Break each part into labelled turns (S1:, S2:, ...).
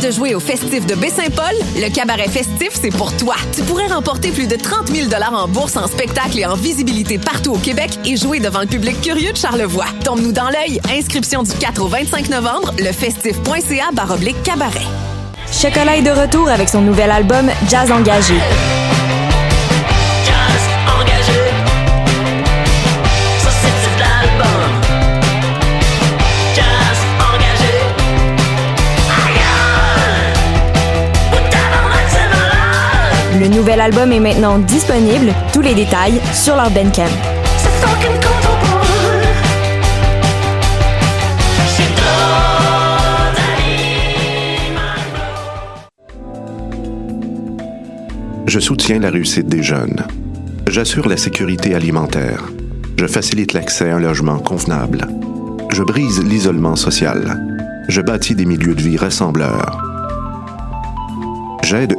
S1: de jouer au festif de Baie-Saint-Paul? Le cabaret festif, c'est pour toi. Tu pourrais remporter plus de 30 000 en bourse, en spectacle et en visibilité partout au Québec et jouer devant le public curieux de Charlevoix. Tombe-nous dans l'œil. Inscription du 4 au 25 novembre, lefestif.ca baroblique cabaret.
S2: Chocolat est de retour avec son nouvel album Jazz Engagé. Le nouvel album est maintenant disponible, tous les détails sur leur Bandcamp.
S3: Je soutiens la réussite des jeunes. J'assure la sécurité alimentaire. Je facilite l'accès à un logement convenable. Je brise l'isolement social. Je bâtis des milieux de vie rassembleurs.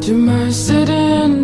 S4: To my sitting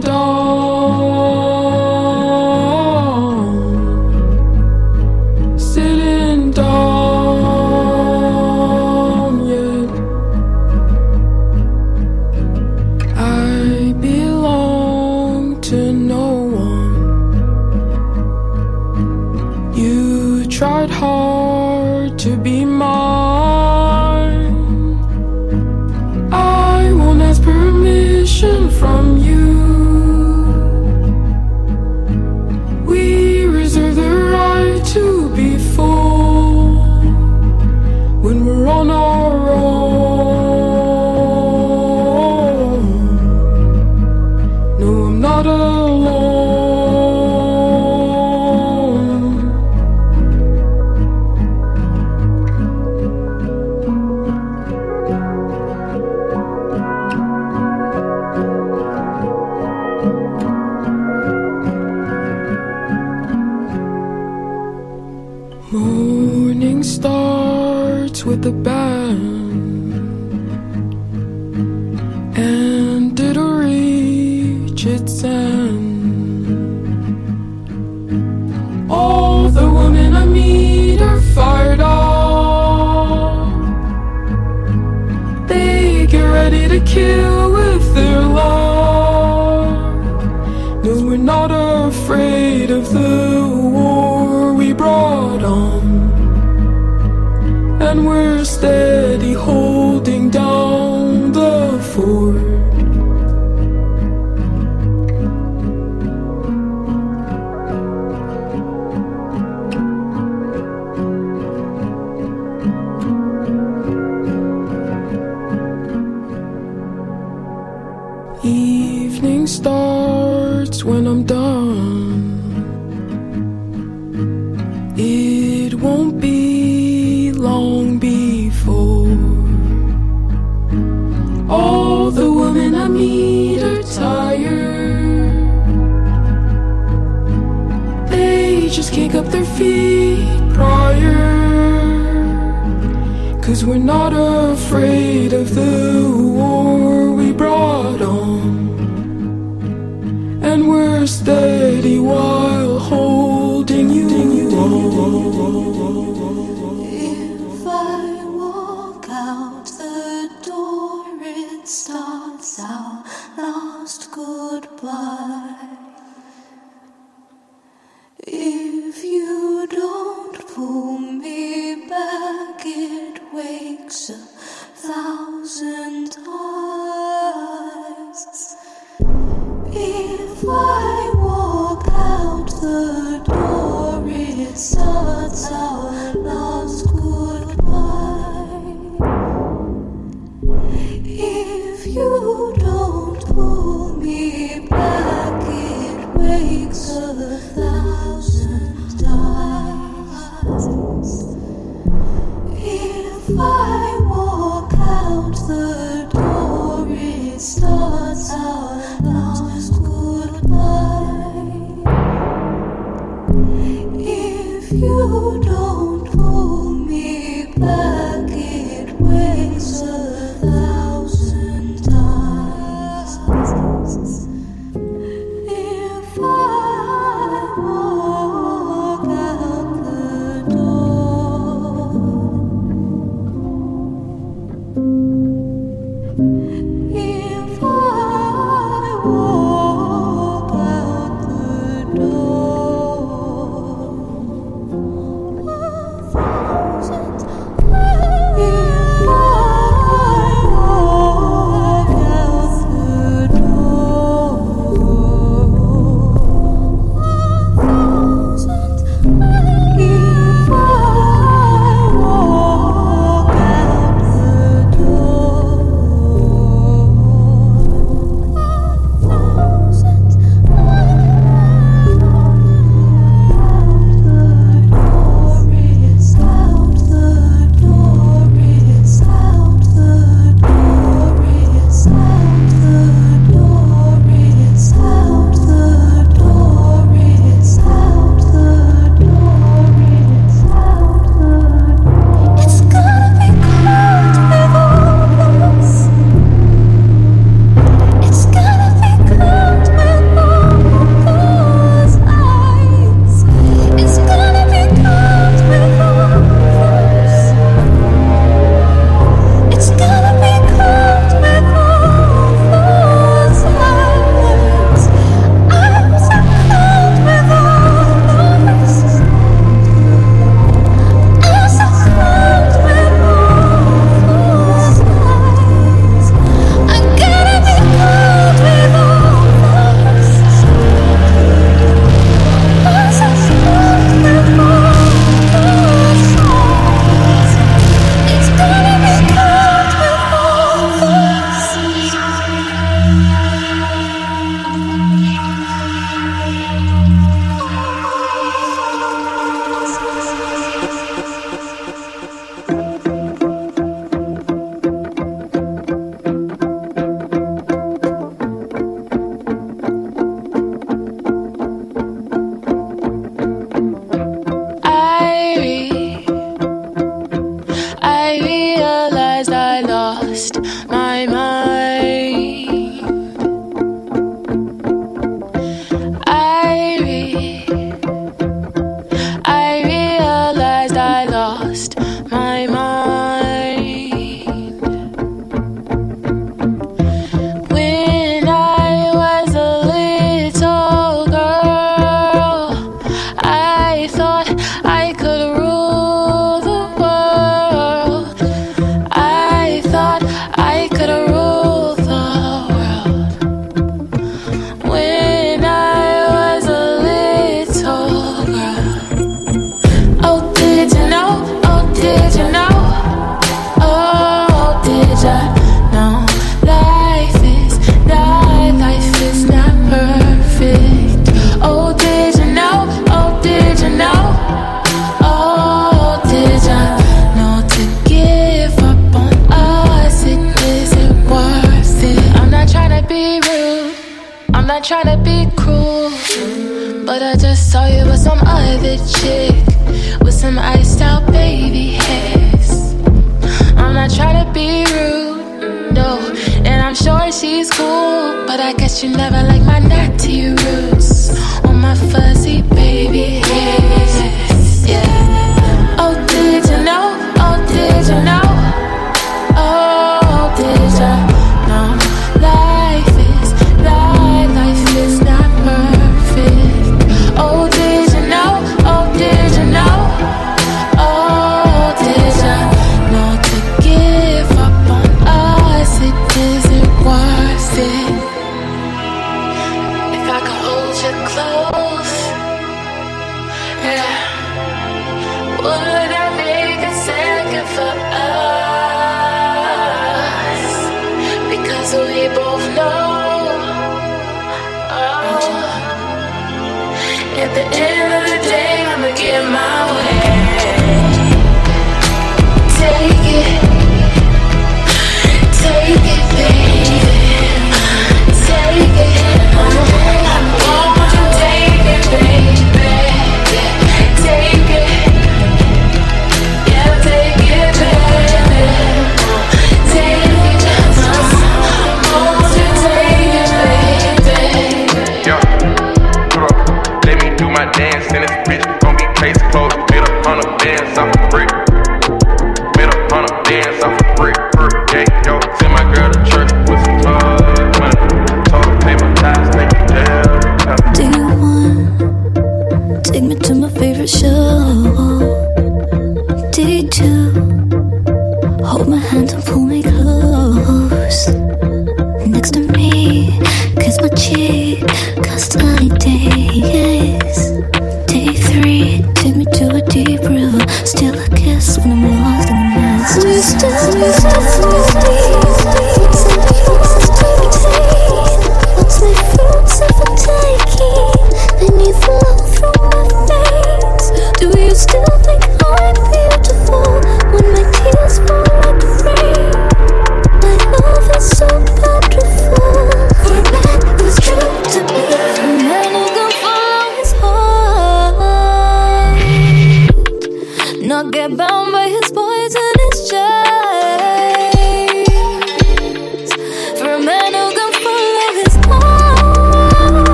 S4: I'm
S5: sure she's cool, but I guess you never like my natty roots or my fuzzy baby hairs. Yeah.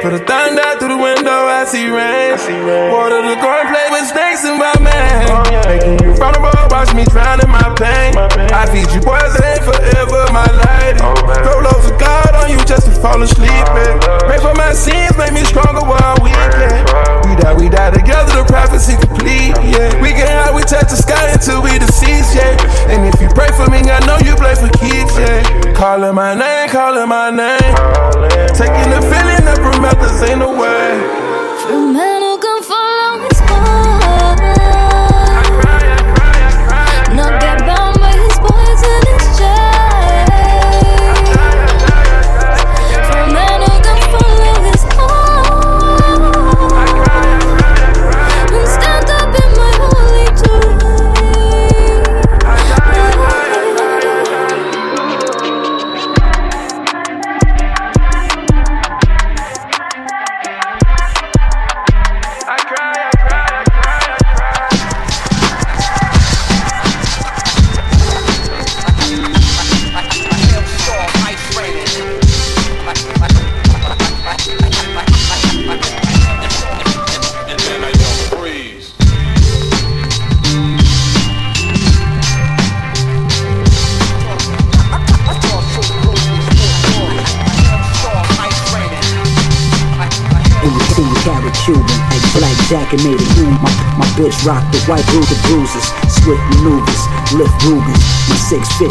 S6: Put a thunder through the window, I see rain. Water the corn, play with snakes in my man. Oh, yeah. Making you vulnerable, watch me drown in my pain. my pain. I feed you poison forever, my lady. Oh, Throw loads of God on you just to fall asleep. Oh, Pray for my sins, make me stronger while we can. We die, we die together, the prophecy complete. Yeah. We can hide, we touch the sky until we deceased, yeah. And if you pray for me, I know you play for kids, yeah. Calling my name, calling my name. Taking the feeling.
S7: Never met the
S8: ain't no way. Jacket made of human. My, my bitch rock the white the bruises. Swift maneuvers, lift Rubens. My 650,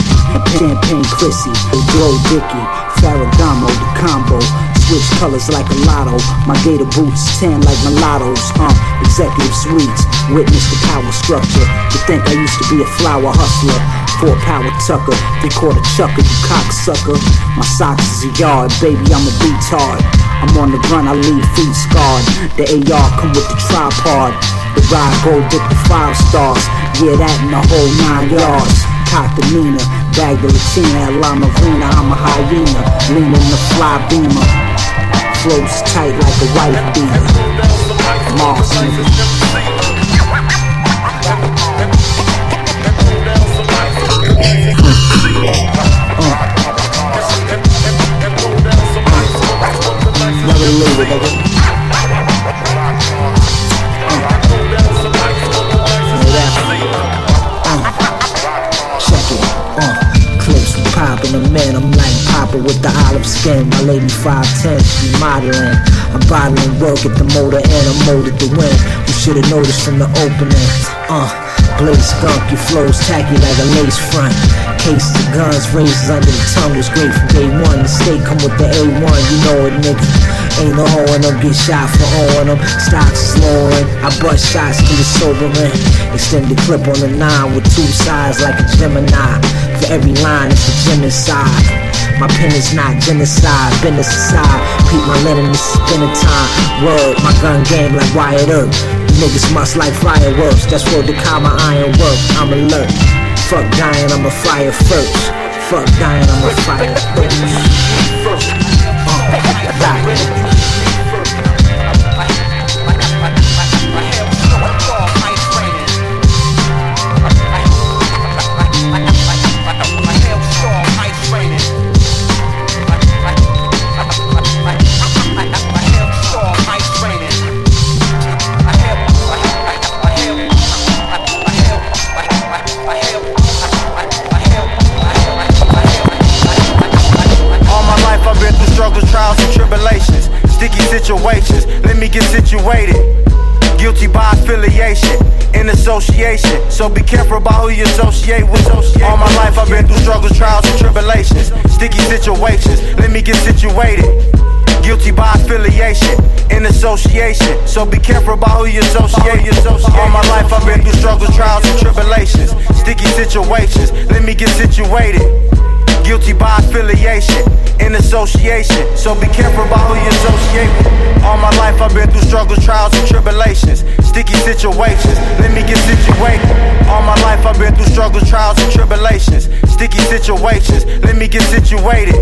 S8: champagne Chrissy. Glow Dicky, Ferragamo, the combo. Switch colors like a lotto. My gator boots tan like mulattoes. Uh, executive suites. Witness the power structure. You think I used to be a flower hustler? Four power tucker, three quarter chucker, you cocksucker. My socks is a yard, baby, I'm a retard. I'm on the run, I leave feet scarred. The AR come with the tripod. The ride gold dip the five stars. Yeah, that in the whole nine yards. The Nina, bag the Latina, at La Marina, I'm a hyena. Lean in the fly beamer. Flows tight like a wife beater. Moss poppin' a man, I'm like Papa with the olive skin. My lady 5'10, she modeling. I'm bottling work at the motor and I'm molded to win. You should've noticed from the opening. Uh. Blaze skunk, your flow's tacky like a lace front. Case the guns, razors under the tongue was great from day one. The state come with the A1, you know it, nigga. Ain't no hoe in them, get shot for owing them. Stocks is lowering, I bust shots to the sober man. Extend the clip on the nine with two sides like a Gemini. For every line, it's a genocide. My pen is not genocide, business aside. Peep my linen, this is dinner time. Word, my gun game like Wyatt Earp. Niggas must like fireworks, that's where the karma iron work. I'm alert. Fuck dying, I'm a fire first. Fuck dying, I'm a fire first. Uh,
S9: association. So be careful about who you associate with. All my life I've been through struggles, trials, and tribulations. Sticky situations. Let me get situated. Guilty by affiliation, in association. So be careful about who you associate. All my life I've been through struggles, trials, and tribulations. Sticky situations. Let me get situated. Guilty by affiliation, in association. So be careful about who you associate with. All my life I've been through struggles, trials, and tribulations. Sticky situations, let me get situated. All my life I've been through struggles, trials, and tribulations. Sticky situations, let me get situated.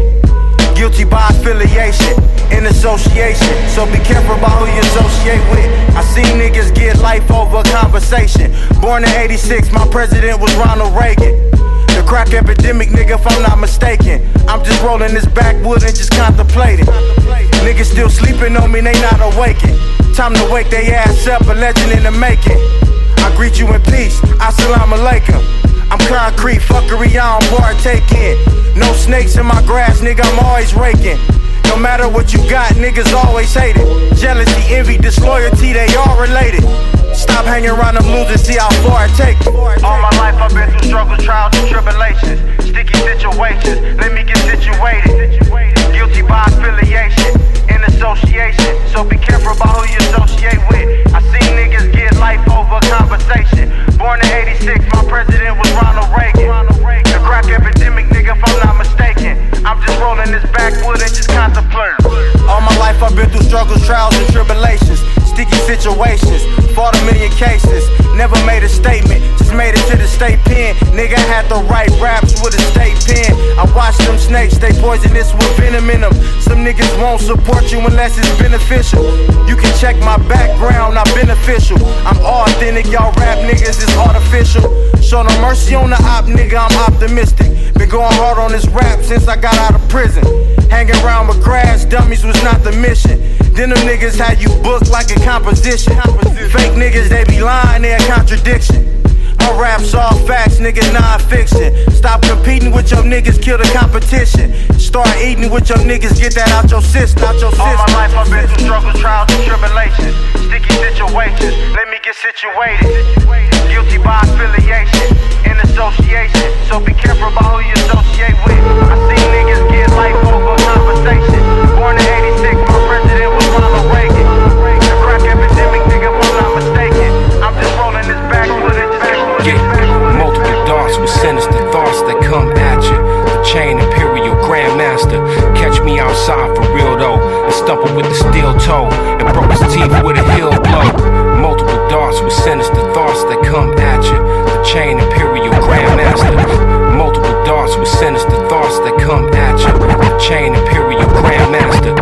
S9: Guilty by affiliation, in association. So be careful about who you associate with. I seen niggas get life over conversation. Born in 86, my president was Ronald Reagan. The crack epidemic, nigga, if I'm not mistaken. I'm just rolling this backwood and just contemplating. Niggas still sleeping on me, they not awakened. Time to wake they ass up, a legend in the making. I greet you in peace, assalamu alaikum. I'm concrete, fuckery I don't partake in. No snakes in my grass, nigga, I'm always raking. No matter what you got, niggas always hate it. Jealousy, envy, disloyalty, they all related. Stop hanging around them losers, see how far it takes. All my life I've been through struggles, trials, and tribulations. Sticky situations, let me get situated. Guilty by affiliation, in association. So be careful about who you associate with. I seen niggas get life over conversation. Born in 86, my president was Ronald Reagan. The crack epidemic, nigga, if I'm not mistaken. I'm just rolling this backwood and just contemplating. All my life I've been through struggles, trials, and tribulations sticky situations. Fought a million cases, never made a statement, just made it to the state pen. Nigga had to write raps with a state pen. I watched them snakes, they poisonous with venom in them. Some niggas won't support you unless it's beneficial. You can check my background, I'm beneficial. I'm authentic, y'all rap niggas is artificial. Show no mercy on the op, nigga, I'm optimistic. Been going hard on this rap since I got out of prison. Hanging around with grass dummies was not the mission. Then them niggas had you booked like a composition. Fake niggas, they be lying, they a contradiction. My raps all facts, nigga, non-fiction. Stop competing with your niggas, kill the competition. Start eating with your niggas, get that out your system. Out your system. All my life I've been through struggles, trials, and tribulations. Sticky situations, let me get situated. Guilty by affiliation, in association. So be careful about who you associate with. I see niggas get life over conversation. Born in 86,
S10: though. And stumble with the steel toe. And broke his teeth with a heel blow. Multiple darts with sinister thoughts that come at you. The chain imperial grandmaster. Multiple darts with sinister thoughts that come at you. The chain imperial grandmaster.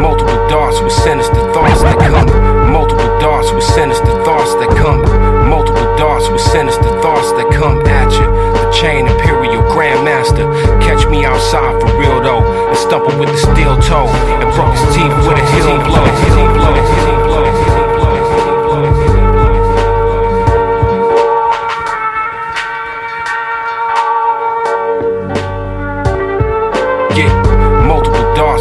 S10: Multiple darts with sinister thoughts that come. Multiple darts with sinister thoughts that come. Multiple darts with sinister thoughts that come at you. The chain imperial grandmaster. Catch me outside for real though. And stumble with the steel toe. Broke his teeth with a heel blow.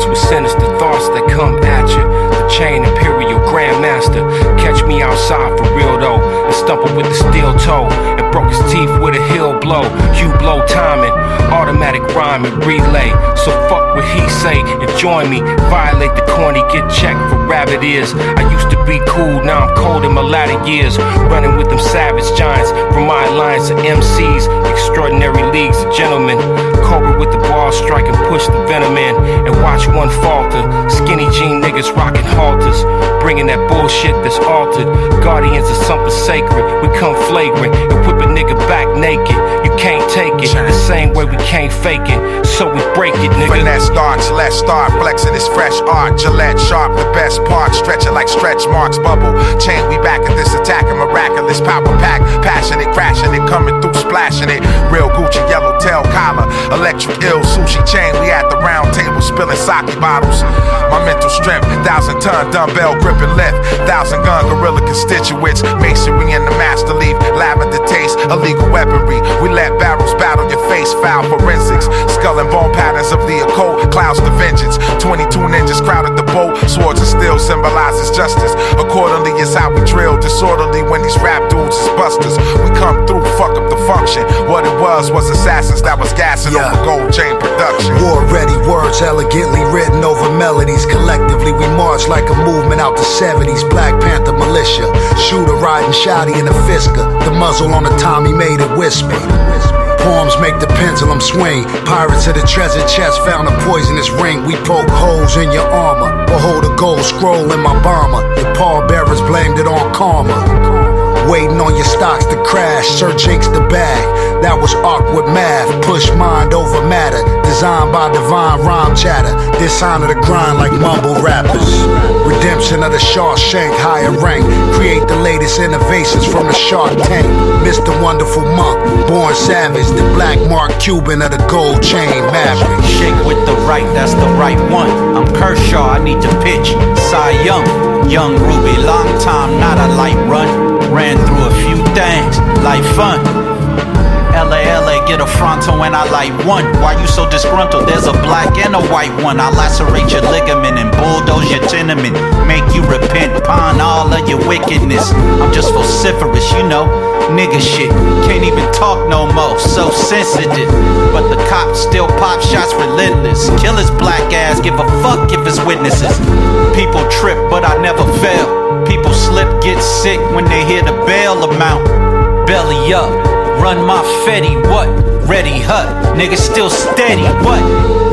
S10: With sinister thoughts that come at you. The chain imperial grandmaster. Catch me outside for real though. And stumble with the steel toe. Broke his teeth with a heel blow. You blow timing. Automatic rhyming relay. So fuck what he say and join me. Violate the corny, get checked for rabbit ears. I used to be cool, now I'm cold in my latter years. Running with them savage giants from my alliance of MCs. Extraordinary leagues of gentlemen. Cobra with the ball strike and push the venom in. And watch one falter. Skinny jean niggas rocking halters. Bringing that bullshit that's altered. Guardians of something sacred. We come flagrant and whip a nigga back naked. You can't take it the same way we can't fake it. So we break it, nigga.
S11: Finesse starts, let's start flexing this fresh art. Gillette sharp, the best part. Stretch it like stretch marks, bubble. Chain, we back at this attack. A miraculous power pack. Passionate, crashing it, coming through, splashing it. Real Gucci, yellow tail collar. Electric ill sushi chain. We at the round table spilling sake bottles. My mental strength, thousand ton dumbbell gripping left. Thousand gun gorilla constituents. Masonry in the master leaf. Lavender taste, illegal weaponry. We let barrels battle your face, foul forensics. Skull and bone patterns of the occult, clouds the vengeance. 22 ninjas crowded the boat, swords and steel symbolizes justice. Accordingly, is how we drill disorderly when these rap dudes is busters. We come through, fuck up the function. What it was was assassins that was gassing
S12: Yeah.
S11: over gold chain production.
S12: War ready words elegantly written over melodies. Collectively, we march like a movement out the 70s. Black Panther militia. Shooter riding shotty in a Fisker. The muzzle on the Tommy made it whisper. Poems make the pendulum swing. Pirates of the treasure chest found a poisonous ring. We poke holes in your armor. Behold a gold scroll in my bomber. Your pallbearers blamed it on karma. Waiting on your stocks to crash. Sir Jake's the bag. That was awkward math. Push mind over matter. Designed by divine rhyme chatter. Dishonor the grind like mumble rappers. Redemption of the Shawshank higher rank. Create the latest innovations from the Shark Tank. Mr. Wonderful Monk. Born savage. The black mark Cuban of the gold chain maverick.
S13: Shake with the right, that's the right one. I'm Kershaw, I need to pitch. Cy Young, Young Ruby, long time, not a light run. Ran through a few things, like fun. LA, LA, get a frontal when I light one. Why you so disgruntled? There's a black and a white one. I lacerate your ligament and bulldoze your tenement. Make you repent, pawn all of your wickedness. I'm just vociferous, you know. Nigga shit, can't even talk no more, so sensitive. But the cops still pop shots relentless. Kill his black ass, give a fuck if it's witnesses. People trip, but I never fail. People slip, get sick when they hear the bail amount. Belly up, run my fetty, what? Ready hut, nigga still steady, what?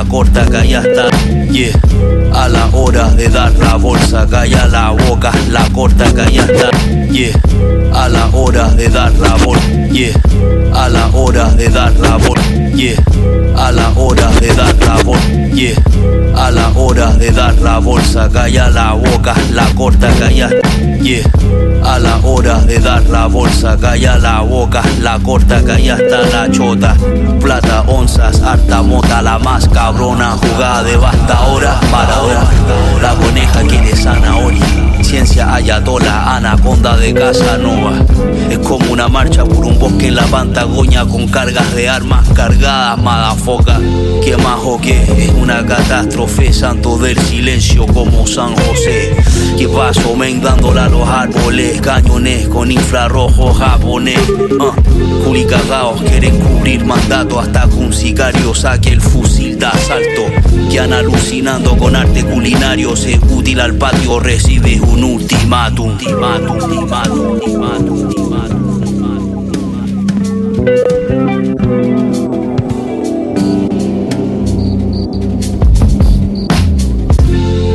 S14: La corta, calla está. Yeah, a la hora de dar la bolsa, calla la boca, la corta, calla está, yeah, a la hora de dar la bolsa, yeah, a la hora de dar la bolsa, yeah, a la hora de dar la bolsa, yeah, a la hora de dar la bolsa, calla la boca, la corta, calla, yeah, a la hora de dar la bolsa, calla la boca, la corta, calla está la chota, plata, onzas, harta mota, la más cabrona, jugada de basta ahora, para ahora, la coneja quiere zanahoria. Ciencia ayatola, anaconda de Casanova. Es como una marcha por un bosque en la Patagonia con cargas de armas cargadas, madafoca. Que más o qué? Es una catástrofe, santo del silencio como San José. Que paso men dándole a los árboles, cañones con infrarrojo japonés. Uh, culicagaos quieren cubrir mandato hasta que un sicario saque el fusil de asalto. Que han alucinando con arte culinario, se útil al patio, recibe un ultimátum. ultimátum, ultimátum, ultimátum, ultimátum.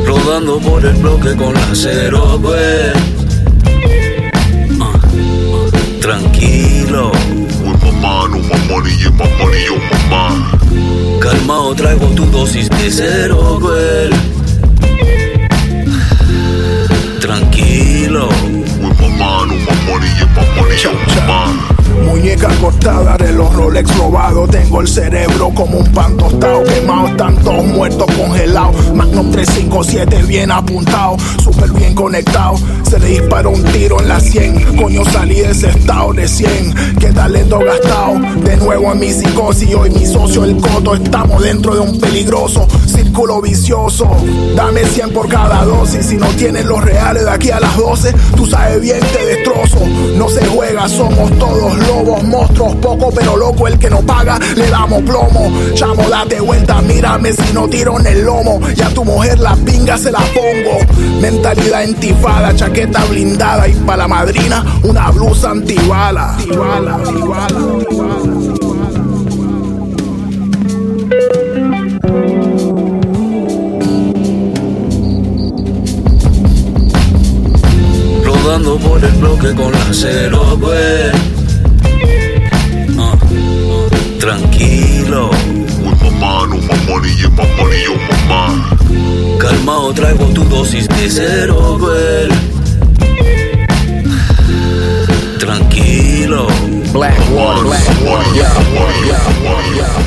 S14: Rodando por el bloque con la cero, pues. Ah, tranquilo.
S11: mamá, no money, yo mamá.
S14: Calmao, traigo tu dosis de cero, güey. Tranquilo.
S11: mamá, no my money, yeah, my money, yo mamá.
S15: Muñeca cortada de los Rolex robados. Tengo el cerebro como un pan tostado. Quemado, están todos muertos congelados. Magnum 357 bien apuntado. Súper bien conectado. Se le disparó un tiro en la 100. Coño, salí de ese estado de 100. Qué talento gastado. De nuevo en mi psicosis. Hoy mi socio, el coto. Estamos dentro de un peligroso círculo vicioso. Dame 100 por cada dosis. Si no tienes los reales de aquí a las 12, tú sabes bien te destrozo. No se juega, somos todos lobos, monstruos, poco pero loco el que no paga, le damos plomo. Chamo, date vuelta, mírame si no tiro en el lomo. Y a tu mujer la pinga se la pongo. Mentalidad entifada, chaqueta blindada y para la madrina una blusa antibala. Antibala, antibala, antibala.
S14: Rodando por el bloque con la cero, pues. Tranquilo.
S11: mamá, no my money, yeah, my money, yo mamá.
S14: Calmao, traigo tu dosis de cero, güey. Tranquilo.
S16: Black water, black water, yeah,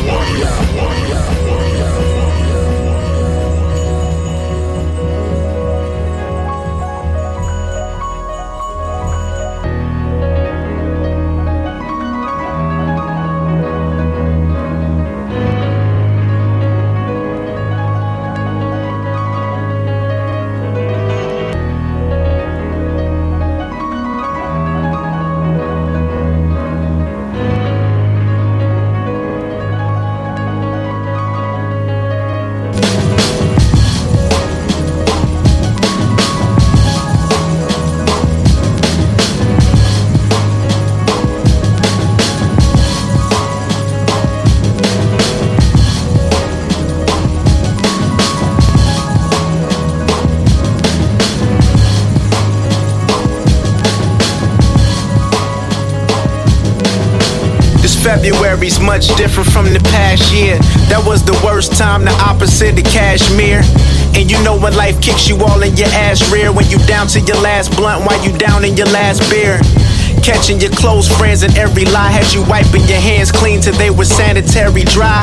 S9: February's much different from the past year. That was the worst time, the opposite of cashmere. And you know when life kicks you all in your ass rear when you down to your last blunt while you down in your last beer. Catching your close friends in every lie had you wiping your hands clean till they were sanitary dry.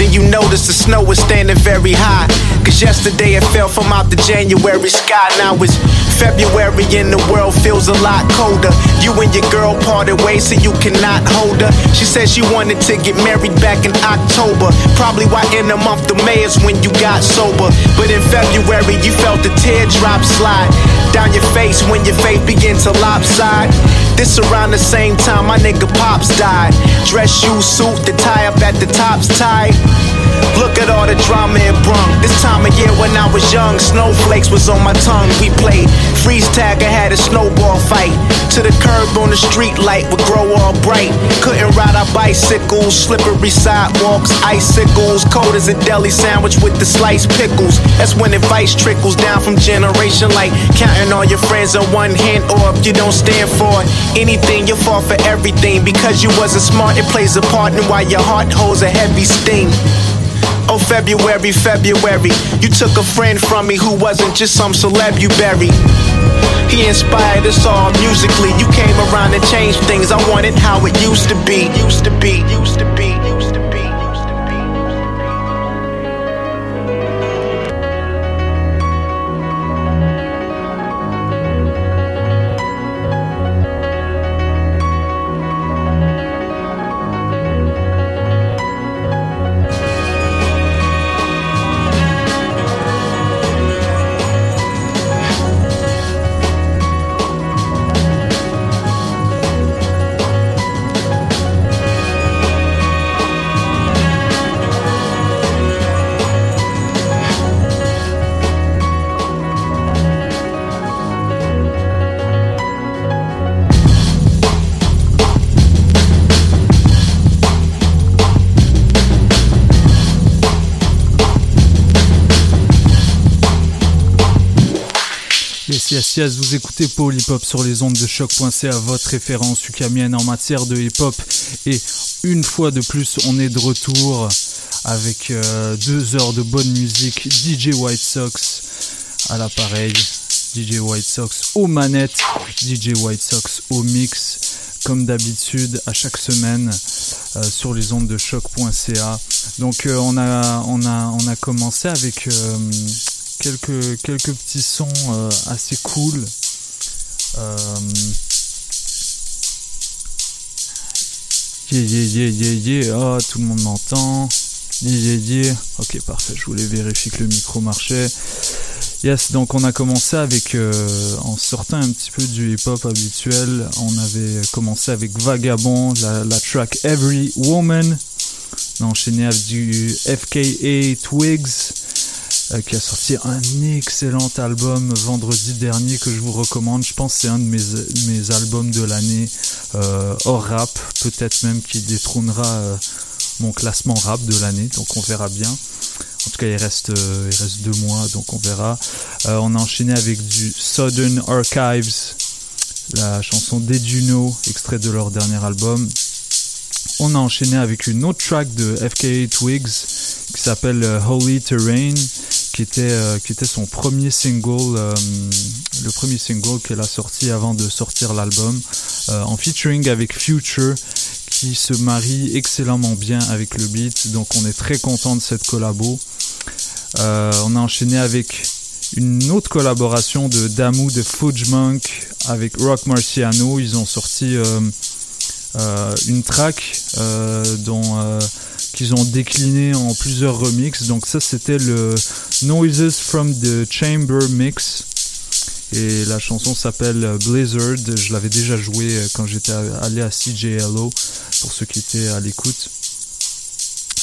S9: Then you notice the snow was standing very high. Cause yesterday it fell from out the January sky. Now it's February and the world feels a lot colder. You and your girl parted ways so you cannot hold her. She said she wanted to get married back in October. Probably why in the month of May is when you got sober. But in February you felt the teardrop slide down your face when your faith began to lopside. This around the same time my nigga Pops died. Dress shoe suit, the tie up at the top's tied. Look at all the drama it brung. This time of year when I was young, snowflakes was on my tongue. We played freeze tag, I had a snowball fight.
S17: to the curb on the street light would grow all bright. Couldn't ride our bicycles, slippery sidewalks, icicles, cold as a deli sandwich with the sliced pickles. That's when advice trickles down from generation like counting all your friends on one hand, or if you don't stand for anything, you fall for everything because you wasn't smart. It plays a part in why your heart holds a heavy sting. Oh, February, February, you took a friend from me who wasn't just some celeb you buried. He inspired us all musically. You came around and changed things. I wanted how it used to be. Used to be. Used to be.
S18: Vous écoutez Hop sur les ondes de choc.ca, votre référence ukamienne en matière de hip hop. Et une fois de plus, on est de retour avec euh, deux heures de bonne musique. DJ White Sox à l'appareil, DJ White Sox aux manettes, DJ White Sox au mix, comme d'habitude à chaque semaine euh, sur les ondes de choc.ca. Donc euh, on, a, on, a, on a commencé avec quelques, quelques petits sons euh, assez cool. Euh, Yeah, yeah, yeah, yeah, yeah. Ah, tout le monde m'entend. Yeah, yeah, yeah. Ok, parfait. Je voulais vérifier que le micro marchait. Yes, donc on a commencé avec, euh, en sortant un petit peu du hip-hop habituel, on avait commencé avec Vagabond, la, la track Every Woman. On a enchaîné avec du FKA Twigs, qui a sorti un excellent album vendredi dernier que je vous recommande. Je pense que c'est un de mes, mes albums de l'année euh, hors rap, peut-être même qui détrônera euh, mon classement rap de l'année, donc on verra bien. En tout cas, il reste, euh, il reste deux mois, donc on verra. Euh, on a enchaîné avec du Southern Archives, la chanson Deduno, extrait de leur dernier album. On a enchaîné avec une autre track de FKA Twigs qui s'appelle euh, Holy Terrain, qui était, euh, qui était son premier single, euh, le premier single qu'elle a sorti avant de sortir l'album, euh, en featuring avec Future, qui se marie excellemment bien avec le beat. Donc on est très content de cette collabo. On a enchaîné avec une autre collaboration de Damu de Fudge Monk avec Rock Marciano. Ils ont sorti une track euh, dont euh, qu'ils ont décliné en plusieurs remixes. Donc ça c'était le Noises from the Chamber mix. Et la chanson s'appelle Blizzard. Je l'avais déjà joué euh, quand j'étais allé à CJLO pour ceux qui étaient à l'écoute.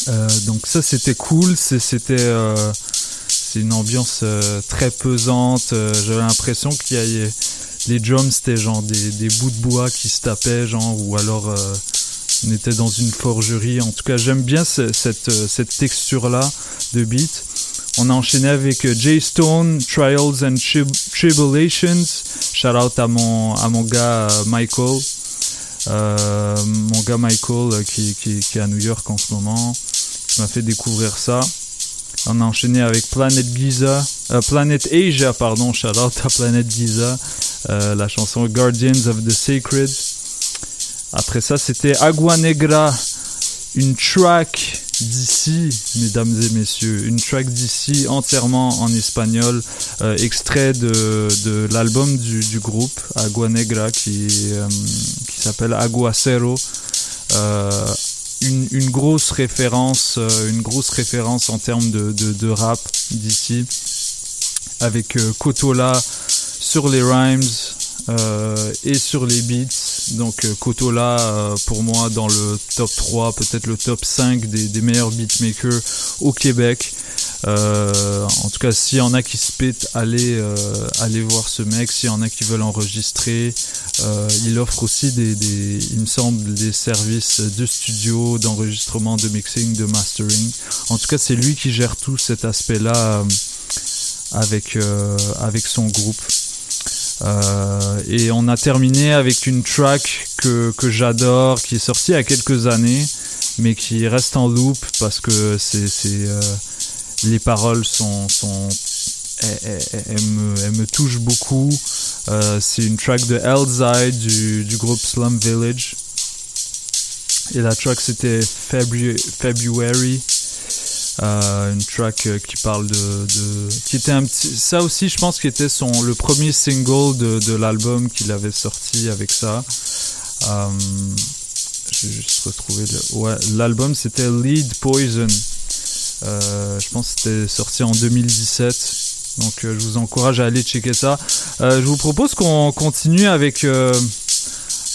S18: Euh, donc ça c'était cool. C'était euh, une ambiance euh, très pesante. Euh, J'avais l'impression qu'il y les drums c'était genre des, bouts de bois qui se tapaient genre ou alors euh, on était dans une forgerie. En tout cas j'aime bien ce- cette, euh, texture là de beat. On a enchaîné avec euh, Jay Stone, Trials and Trib- Tribulations. Shout out à mon, gars Michael. Mon gars Michael qui, qui, est à New York en ce moment. Qui m'a fait découvrir ça. On a enchaîné avec Planet Giza, Planet Asia, pardon, shout out à Planet Giza, euh, la chanson Guardians of the Sacred. Après ça, c'était Agua Negra, une track d'ici, mesdames et messieurs, une track d'ici entièrement en espagnol, euh, extrait de, de l'album du, du groupe Agua Negra qui, euh, qui s'appelle Aguacero. Euh, une, une grosse référence, une grosse référence en termes de, de, de rap d'ici, avec Kotola sur les rhymes euh, et sur les beats. Donc euh, Kotola, euh, pour moi, dans le top 3, peut-être le top 5 des, meilleurs beatmakers au Québec. En tout cas, s'il y en a qui spit, allez, euh, allez voir ce mec. S'il y en a qui veulent enregistrer, il offre aussi des, des, des services de studio, d'enregistrement, de mixing, de mastering. En tout cas, c'est lui qui gère tout cet aspect-là avec son groupe. Euh, et on a terminé avec une track que, que j'adore, qui est sortie il y a quelques années, mais qui reste en loop parce que c'est, euh, les paroles sont, sont elles, elles- elles me, elles me touchent beaucoup. Euh, c'est une track de Elzai du, du groupe Slum Village. Et la track c'était Febru- February. Euh, une track euh, qui parle de, qui était un ça aussi je pense qui était son le premier single de, l'album qu'il avait sorti avec ça. Euh, juste retrouver ouais l'album c'était Lead Poison. Euh, je pense c'était sorti en 2017 donc je vous encourage à aller checker ça. Je vous propose qu'on continue avec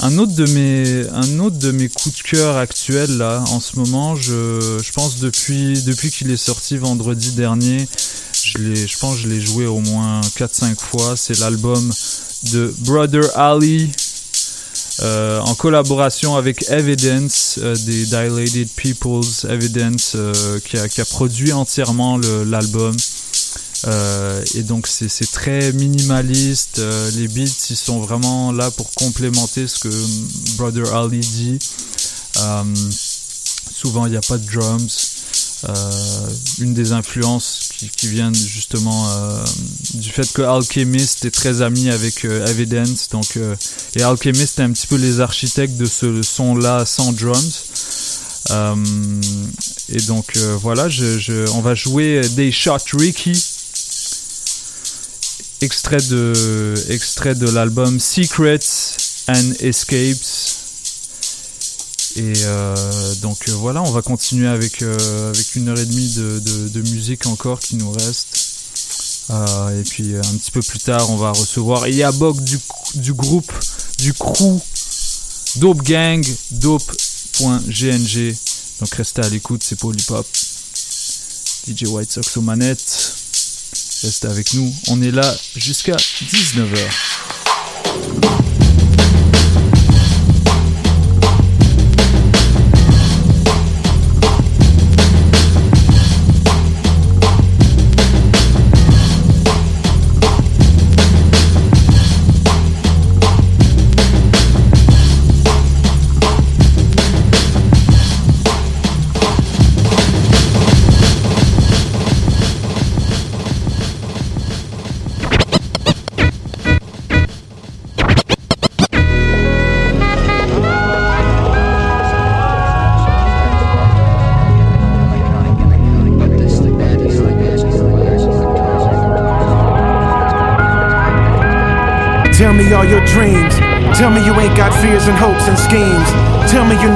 S18: un autre de mes un autre de mes coups de cœur actuels là en ce moment je, je pense depuis depuis qu'il est sorti vendredi dernier je l'ai je pense que je l'ai joué au moins 4 5 fois. C'est l'album de Brother Ali euh, en collaboration avec Evidence euh, des Dilated People's Evidence euh, qui, a, qui a produit entièrement l'album euh, et donc c'est très minimaliste. euh, les beats ils sont vraiment là pour complémenter ce que Brother Ali dit. Euh, souvent il n'y a pas de drums. Une des influences qui, qui vient justement du fait que Alchemist est très ami avec Evidence donc et Alchemist est un petit peu les architectes de ce son là sans drums et donc voilà on va jouer They Shot Ricky extrait de extrait de l'album Secrets and Escapes. Et euh, donc euh, voilà on va continuer avec euh, avec une heure et demie de, de- musique encore qui nous reste. Et puis un petit peu plus tard on va recevoir Yabok du, du groupe du crew Dope Gang Dope.gng donc restez à l'écoute c'est Polypop. DJ White Sox aux manettes Restez avec nous, on est là jusqu'à 19h.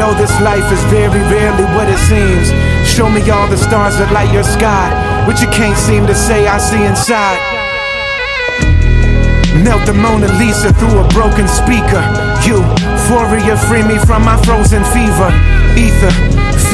S19: Know this life is very rarely what it seems. Show me all the stars that light your sky. What you can't seem to say, I see inside. Melt the Mona Lisa through a broken speaker. Euphoria, free me from my frozen fever. Ether,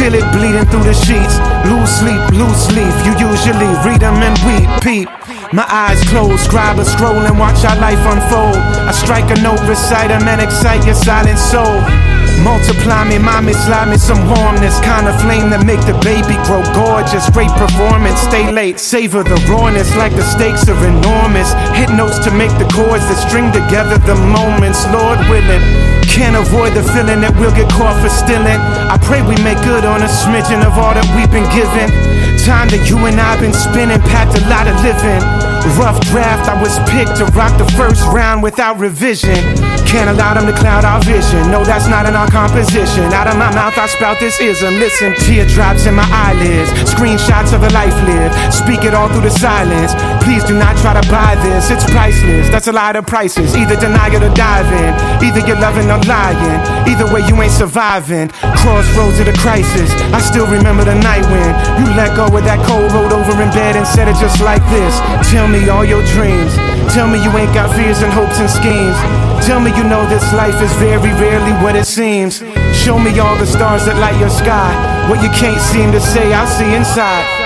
S19: feel it bleeding through the sheets. Lose sleep, lose sleep. You usually read them and weep, peep. My eyes closed, scribe a scroll and watch our life unfold. I strike a note, recite recite 'em and excite your silent soul. Multiply me, mommy, slide me some warmness. Kind of flame that make the baby grow gorgeous. Great performance, stay late, savor the rawness like the stakes are enormous. Hit notes to make the chords that string together the moments, Lord willing. Can't avoid the feeling that we'll get caught for stealing. I pray we make good on a smidgen of all that we've been given. Time that you and I've been spending, packed a lot of living. Rough draft, I was picked to rock the first round without revision. Can't allow them to cloud our vision. No, that's not in our composition. Out of my mouth, I spout this ism. Listen, teardrops in my eyelids. Screenshots of a life lived. Speak it all through the silence. Please do not try to buy this. It's priceless. That's a lot of prices. Either deny it or dive in. Either you're loving or lying. Either way, you ain't surviving. Crossroads of the crisis. I still remember the night when you let go of that cold road over in bed and said it just like this. Tell me all your dreams. Tell me you ain't got fears and hopes and schemes. Tell me you know this life is very rarely what it seems. Show me all the stars that light your sky. What you can't seem to say, I see inside.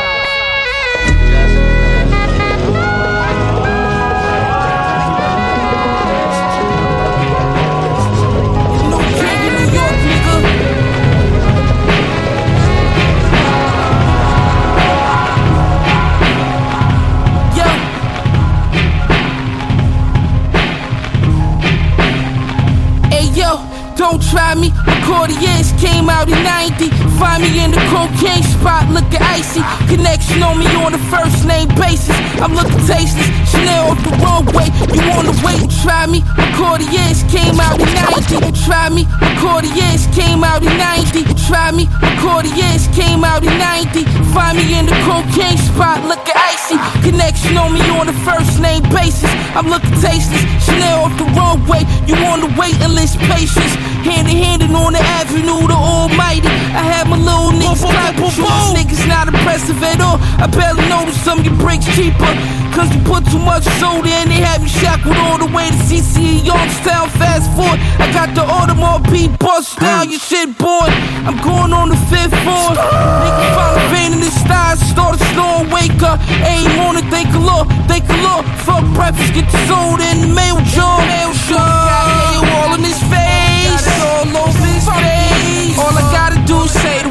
S20: Don't try me. Accordions came out in 90. Find me in the cocaine spot, looking icy. Connection on me on the first name basis. I'm looking tasteless. Chanel off the wrong way. You on the way, try me. Accordions came out in 90. Try me. Accordions came out in 90. Try me. Accordions came out in 90. Find me in the cocaine spot, looking icy. Connection on me on the first name basis. I'm looking tasteless. Chanel off the wrong way. You on the waiting list, patience. Hand in hand and on the avenue, the almighty. I had my little niggas clapping. Niggas not impressive at all. I barely noticed some of your breaks cheaper. Cause you put too much soda and they have you shackled all the way to CC Youngstown. Fast forward, I got the Audemars beat bust down. Your shit boy. I'm going on the fifth floor. Nigga found a vein in his thighs, started snoring, wake up. Aim on it, thank a lot, thank a lot. Fuck breakfast, get the soda in the mail jar. Mail you all in his face, all over his face. All I gotta do is say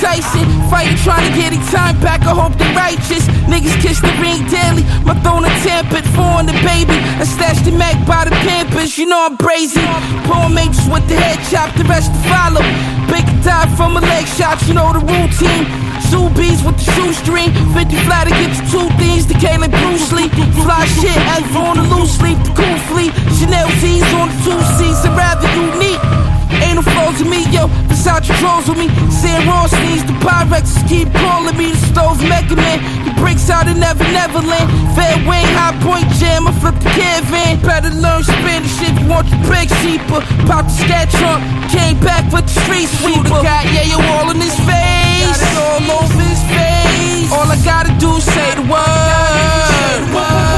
S20: Tyson. Fighting, trying to get his time back. I hope the righteous. Niggas kiss the ring daily. My throne a tampered for the baby. I stashed the Mac by the Pampers. You know I'm brazen. Poor mates with the head chop, the rest to follow. Big die from a leg shot, you know the routine. Two bees with the shoestring. 50 fly to get you two things. The K like Bruce Lee. Fly shit, Alpha on the loose sleep. The cool fleet. Chanel T's on the two seats. I'd rather unique. Ain't no flaws in me, yo. Versace trolls with me. Sam Ross needs the Pyrex. Keep calling me the stove Mega Man. The bricks out in Never Neverland. Fair Wayne, High Point Jam. I flip the caravan. Better learn Spanish if you want your break cheaper. Pop the scat trunk. Came back with the street sweeper. Got yeah, you all in his face. Got it all over his face. All I gotta do is say the word.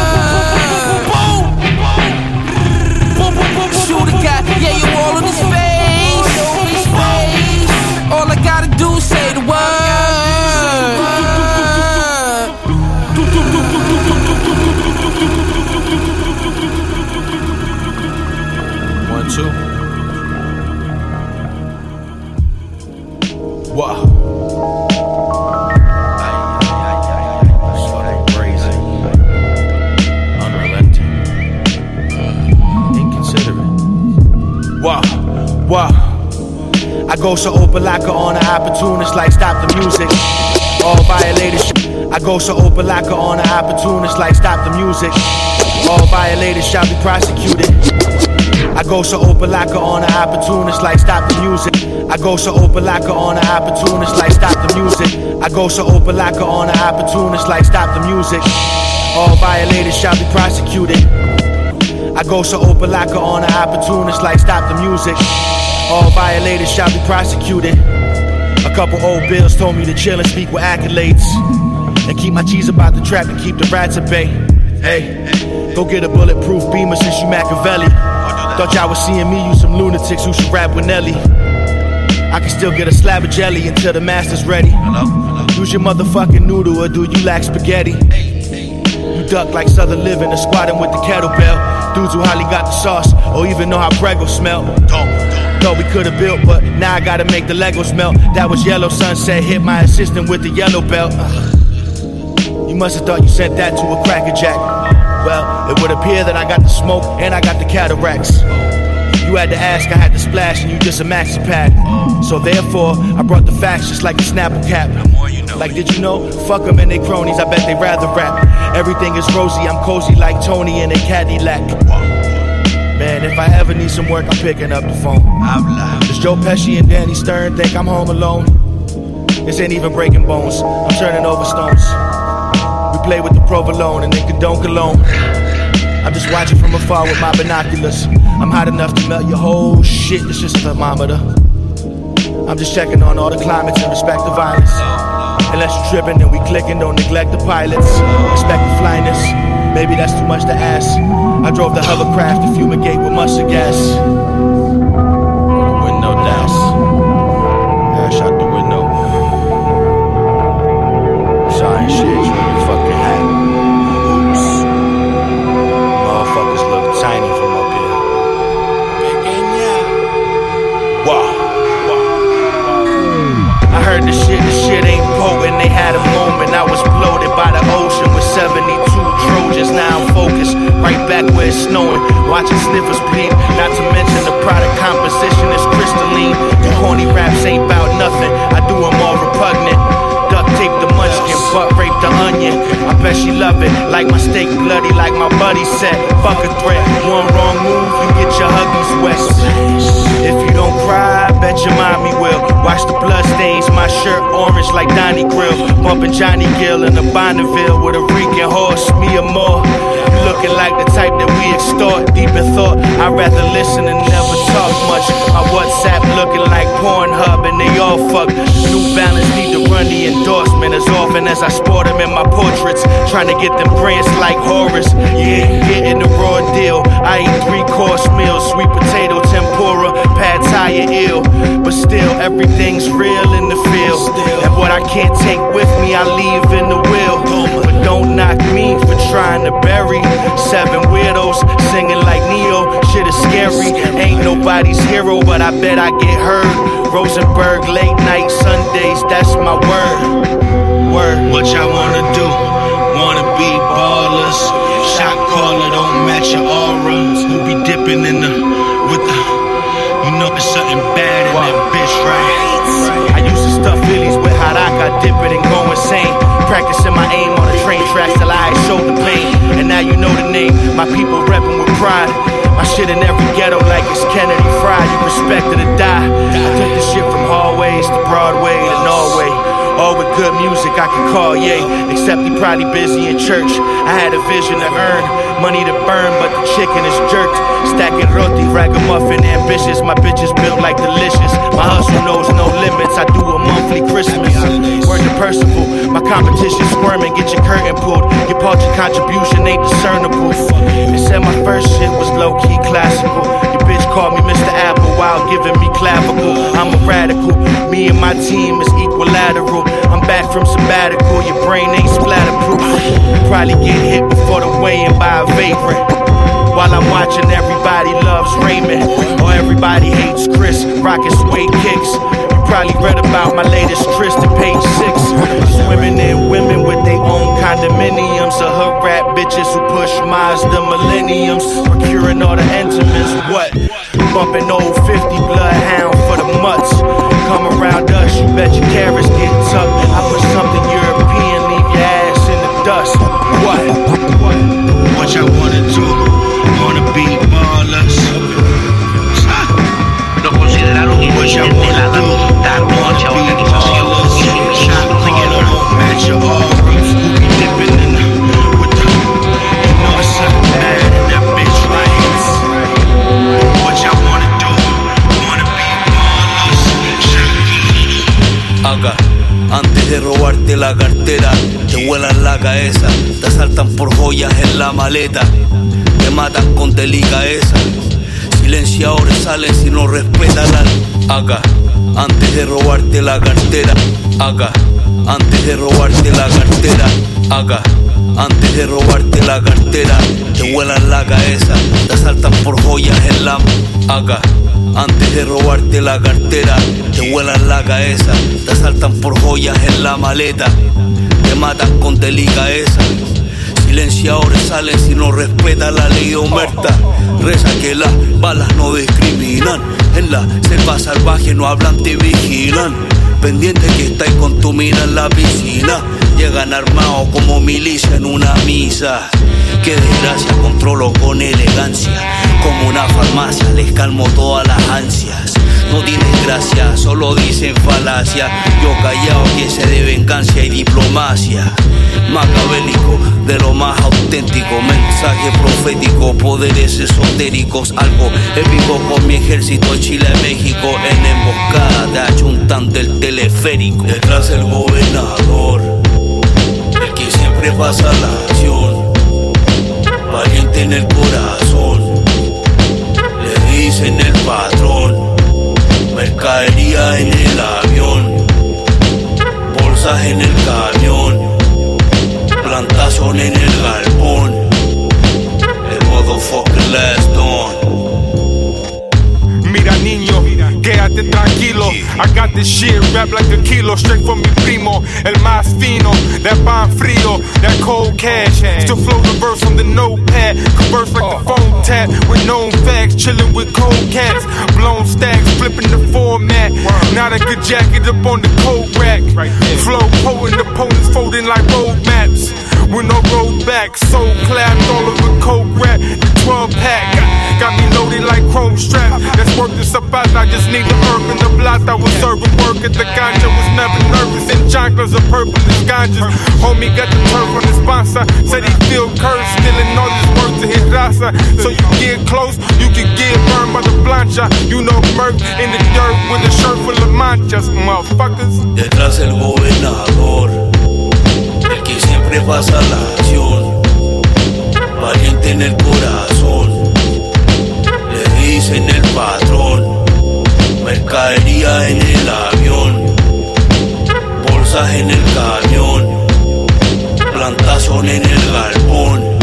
S20: I
S17: go so open like a on an opportunist, like stop the music. All violated sh- I go so open like a on an opportunist, like stop the music. All violators shall be prosecuted. I go so open like a on an opportunist, like stop the music. I go so open on an opportunist, like stop the music. I go so open on an opportunist, like stop the music. All violators shall be prosecuted. I go so open like a on an opportunist, like stop the music. All violators shall be prosecuted. A couple old bills told me to chill and speak with accolades. And keep my cheese about the trap and keep the rats at bay. Hey, go get a bulletproof beamer since you Machiavelli. Thought y'all was seeing me use some lunatics who should rap with Nelly. I can still get a slab of jelly until the master's ready. Use your motherfucking noodle or do you lack spaghetti? You duck like Southern Living and squatting with the kettlebell. Dudes who hardly got the sauce or even know how Prego smell. Thought we could've built, but now I gotta make the Legos melt. That was yellow sunset, hit my assistant with the yellow belt. Ugh. You must have thought you sent that to a cracker jack. Well, it would appear that I got the smoke and I got the cataracts. You had to ask, I had to splash, and you just a maxi pad. So therefore, I brought the facts just like a Snapple cap. Like, did you know? Fuck them and they cronies, I bet they rather rap. Everything is rosy, I'm cozy like Tony in a Cadillac. Man, if I ever need some work, I'm picking up the phone. Does Joe Pesci and Danny Stern think I'm home alone? This ain't even breaking bones, I'm turning over stones. We play with the provolone and then condone cologne. I'm just watching from afar with my binoculars. I'm hot enough to melt your whole shit, it's just a thermometer. I'm just checking on all the climates and respect the violence. Unless you're tripping and we clicking, don't neglect the pilots. Respect the flyness, Maybe that's too much to ask. I drove the hovercraft to fumigate with mustard gas. The window dash. Dash out the window. Sign shit, you really fucking hat. Oops.
S21: Motherfuckers look tiny from up here. Wow. wow.
S17: I heard the shit, the shit ain't potent. They had a moment. I was bloated by the ocean with 72 focus. Right back where it's snowing, watching sniffers bleed. Not to mention the product composition is crystalline. The horny raps ain't about nothing. I do them all repugnant. Butt rape the onion. I bet she love it, like my steak bloody, like my buddy said. Fuck a threat, one wrong move, you get your huggies wet. If you don't cry, I bet your mommy will. Watch the blood stains, my shirt orange like Donnie Grill. Bumping Johnny Gill in a Bonneville with a reeking horse, me or more. Looking like the type that we extort, deep in thought. I'd rather listen and never talk much. My WhatsApp looking like Pornhub and they all fuck. New Balance need to run the endorsement as often as I sport them in my portraits. Trying to get them grants like Horace. Yeah, getting the raw deal. I eat three course meals, sweet potato tempura, pad thai and ill. But still, everything's real in the field. And what I can't take with me, I leave in the will. Don't knock me for trying to bury seven weirdos singing like Neo. Shit is scary. Ain't nobody's hero, but I bet I get heard. Rosenberg, late night Sundays, that's my word. Word. What y'all wanna do? Wanna be ballers? Shot caller don't match your aura. You be dipping in the with the. You know there's something bad in that bitch, right? I used to stuff Phillies with hot I dip it and go insane. Practicing my aim on the train tracks till I had shoulder pain. And now you know the name. My people repping with pride. My shit in every ghetto like it's Kennedy Fried. You respected to die. I took the shit from hallways to Broadway to Norway. All with good music I can call yay. Except he probably busy in church. I had a vision to earn, money to burn, but the chicken is jerked. Stacking roti, ragamuffin, ambitious. My bitches built like delicious. My hustle knows no limits. I do a monthly Christmas. Word to Percival. My competition squirming, get your curtain pulled. Your paltry contribution ain't discernible. They said my first shit was low key classical. Your bitch called me Mr. Apple while giving me clavicle. I'm a radical. Me and my team is equilateral. I'm back from sabbatical. Your brain ain't splatterproof. Probably get hit before the weigh-in by vagrant. While I'm watching everybody loves Raymond. Or everybody hates Chris, rockin' suede kicks. You probably read about my latest tryst to page six. Swimming in women with their own condominiums. The hood rat bitches who push Mazda millenniums. Procuring all the intimates, what? Bumping old 50 bloodhound for the mutts. Come around us, you bet your carrots get tucked. I put something European, leave your ass in the dust? What
S14: antes de robarte la cartera, te vuelan la cabeza, te asaltan por joyas en la maleta, te matan con delicadeza. Silenciadores salen si no respetan la. Acá, antes de robarte la cartera, acá, antes de robarte la cartera, acá. Antes de robarte la cartera, te vuelan la cabeza, te asaltan por joyas en la. Acá, antes de robarte la cartera, te vuelan la cabeza, te asaltan por joyas en la maleta, te matan con delicadeza. Silenciadores salen si no respetan la ley de omerta. Reza que las balas no discriminan. En la salvaje no hablan, te vigilan. Pendiente que estáis con tu mira en la piscina. Llegan armados como milicia en una misa. Qué desgracia, controlo con elegancia. Como una farmacia, les calmo todas las ansias. No tienen gracia, solo dicen falacia. Yo callado que se de venganza y diplomacia. Macabélico, de lo más auténtico. Mensaje profético, poderes esotéricos. Algo épico con mi ejército Chile, México. En emboscada de achuntante el teleférico. Detrás el gobernador, el que siempre pasa la acción. Valiente en el corazón, le dicen el patrón. Mercadería en el avión, bolsas en el camión, plantación en el galpón. El motherfucker last dawn.
S22: Mira niño, quédate tranquilo.
S23: I got this shit wrapped like a kilo straight from mi primo. El más fino, that pan frio, that cold cash. Still flow the verse on the notepad. Converse like the phone tap with known facts. Chillin' with cold cats. Blown stacks, flipping the format. Not a good jacket up on the cold rack. Flow potent, opponents folding like road maps. With no road back, so clapped all over coke rap. The 12 pack got, me loaded like chrome strap. That's worth the surprise. I just need the herb in the blast. I was serving work at the ganja, was never nervous. And chocolates are purple as ganjas. Homie got the turf on his sponsor. Said he feel cursed, stealing all his work to his raza. So you get close, you can get burned by the plancha. You know, murk in the dirt with a shirt full of manchas, motherfuckers.
S14: Detrás el gobernador, siempre la acción, valiente en el corazón, le dicen el patrón, mercadería en el avión, bolsas en el camión, plantación en el galpón,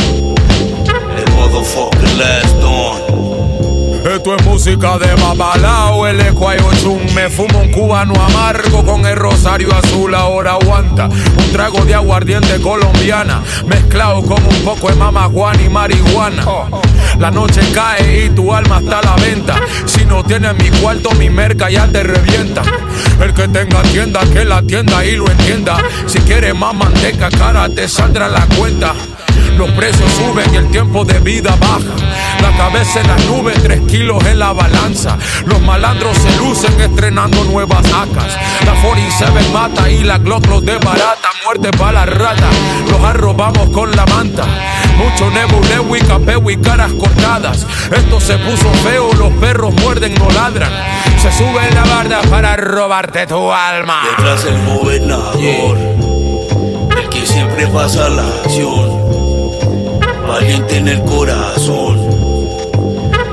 S22: Esto es música de babalao, el ecuayochun. Me fumo un cubano amargo con el rosario azul. Ahora aguanta un trago de aguardiente colombiana, mezclado con un poco de mamajuana y marihuana. La noche cae y tu alma está a la venta. Si no tienes mi cuarto, mi merca ya te revienta. El que tenga tienda, que la tienda y lo entienda. Si quieres más manteca, cara, te saldrá la cuenta. Los precios suben y el tiempo de vida baja. La cabeza en las nubes, tres kilos en la balanza. Los malandros se lucen estrenando nuevas acas. La 47 mata y la Glock los desbarata. Muerte para la rata, los arrobamos con la manta. Mucho nebulewi, capeo y caras cortadas. Esto se puso feo, los perros muerden, no ladran. Se sube la barda para robarte tu alma.
S14: Detrás el gobernador, el que siempre pasa la acción, valiente en el corazón,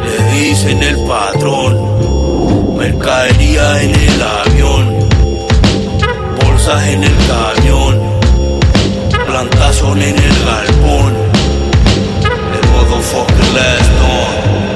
S14: le dicen el patrón, mercadería en el avión, bolsas en el camión, plantación en el galpón, el motherfucker last dawn.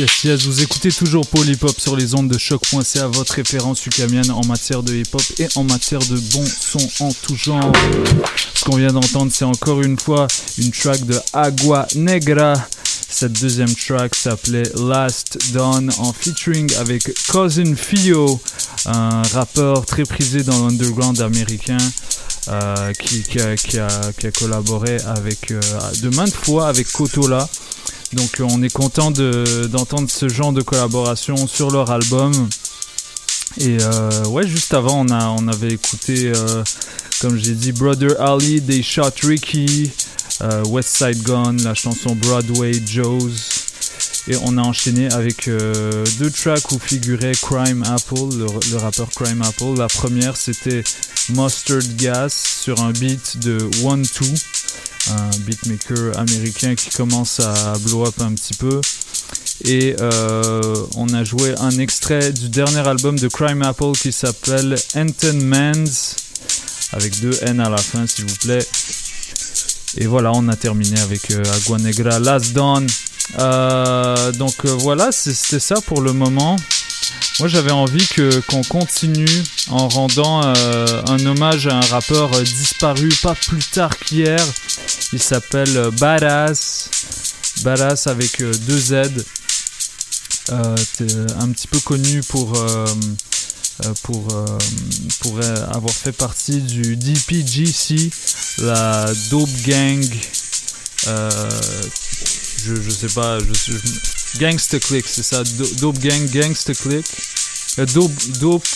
S18: Yes, yes, vous écoutez toujours Hop sur les ondes de choc.ca, votre référence ukamienne en matière de hip hop et en matière de bon son en tout genre. Ce qu'on vient d'entendre, c'est encore une fois une track de Agua Negra. Cette deuxième track s'appelait Last Dawn en featuring avec Cousin Fio, un rappeur très prisé dans l'underground américain. euh, qui, a, collaboré avec euh, de maintes fois avec Kotola. Donc on est content de- d'entendre ce genre de collaboration sur leur album. Et euh, ouais, juste avant, on, on avait écouté, comme j'ai dit, Brother Ali, They Shot Ricky, euh, West Side Gun, la chanson Broadway Joes. Et on a enchaîné avec euh, deux tracks où figurait Crime Apple, le, rappeur Crime Apple. La première, c'était Mustard Gas sur un beat de One Two, un beatmaker américain qui commence à blow up un petit peu. Et euh, on a joué un extrait du dernier album de Crime Apple qui s'appelle Anton Mans, avec deux N à la fin, s'il vous plaît. Et voilà, on a terminé avec euh, Agua Negra Last Dawn. Euh, donc euh, voilà, c'était ça pour le moment. Moi j'avais envie que qu'on continue en rendant un hommage à un rappeur disparu pas plus tard qu'hier. Il s'appelle Badass. Badass avec deux Z. Un petit peu connu pour pour euh, pour euh, avoir fait partie du DPGC, la Dope Gang. euh, je, je sais pas, je, je- Gangsta Click, c'est ça, Do- Dope Gang, Gangsta Click. Euh, dope, Dope,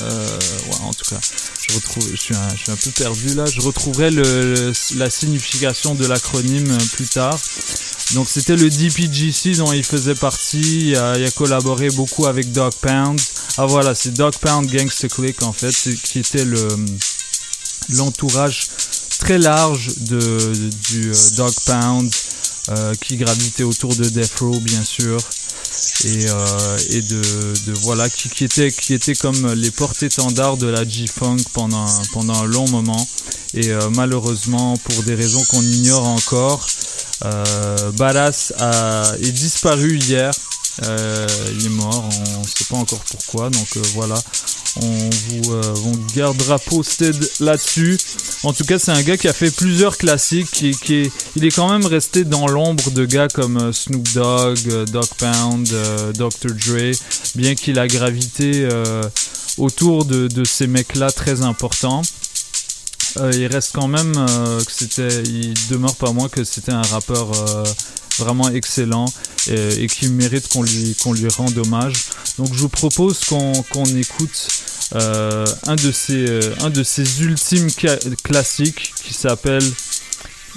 S18: euh, en tout cas, je retrouve, je suis un, peu perdu là. Je retrouverai la signification de l'acronyme euh, plus tard. Donc c'était le DPGC dont il faisait partie. Il a, collaboré beaucoup avec Dog Pound. Ah voilà, c'est Dog Pound Gangsta Click en fait, qui était le l'entourage très large de, du Dog Pound qui gravitait autour de Death Row bien sûr et, et de, voilà qui, était comme les porte-étendards de la G-Funk pendant un long moment et malheureusement pour des raisons qu'on ignore encore euh, a, est disparu hier. Euh, il est mort, on ne sait pas encore pourquoi, donc euh, voilà, on vous euh, gardera posted là-dessus. En tout cas, c'est un gars qui a fait plusieurs classiques, qui, qui est, il est quand même resté dans l'ombre de gars comme Snoop Dogg, Dog Pound, Dr. Dre, bien qu'il a gravité autour de ces mecs-là très importants. Euh, il reste quand même euh, que c'était, il demeure pas moins que c'était un rappeur euh, vraiment excellent et, qui mérite qu'on lui, qu'on lui rende hommage. Donc je vous propose qu'on, écoute un, de ses, un de ultimes classiques qui s'appelle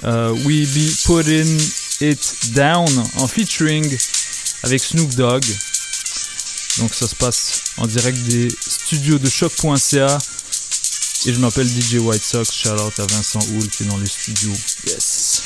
S18: We Be Putting It Down en featuring avec Snoop Dogg. Donc ça se passe en direct des studios de choc.ca et je m'appelle DJ White Sox. Shout out à Vincent Houle qui est dans les studios. Yes.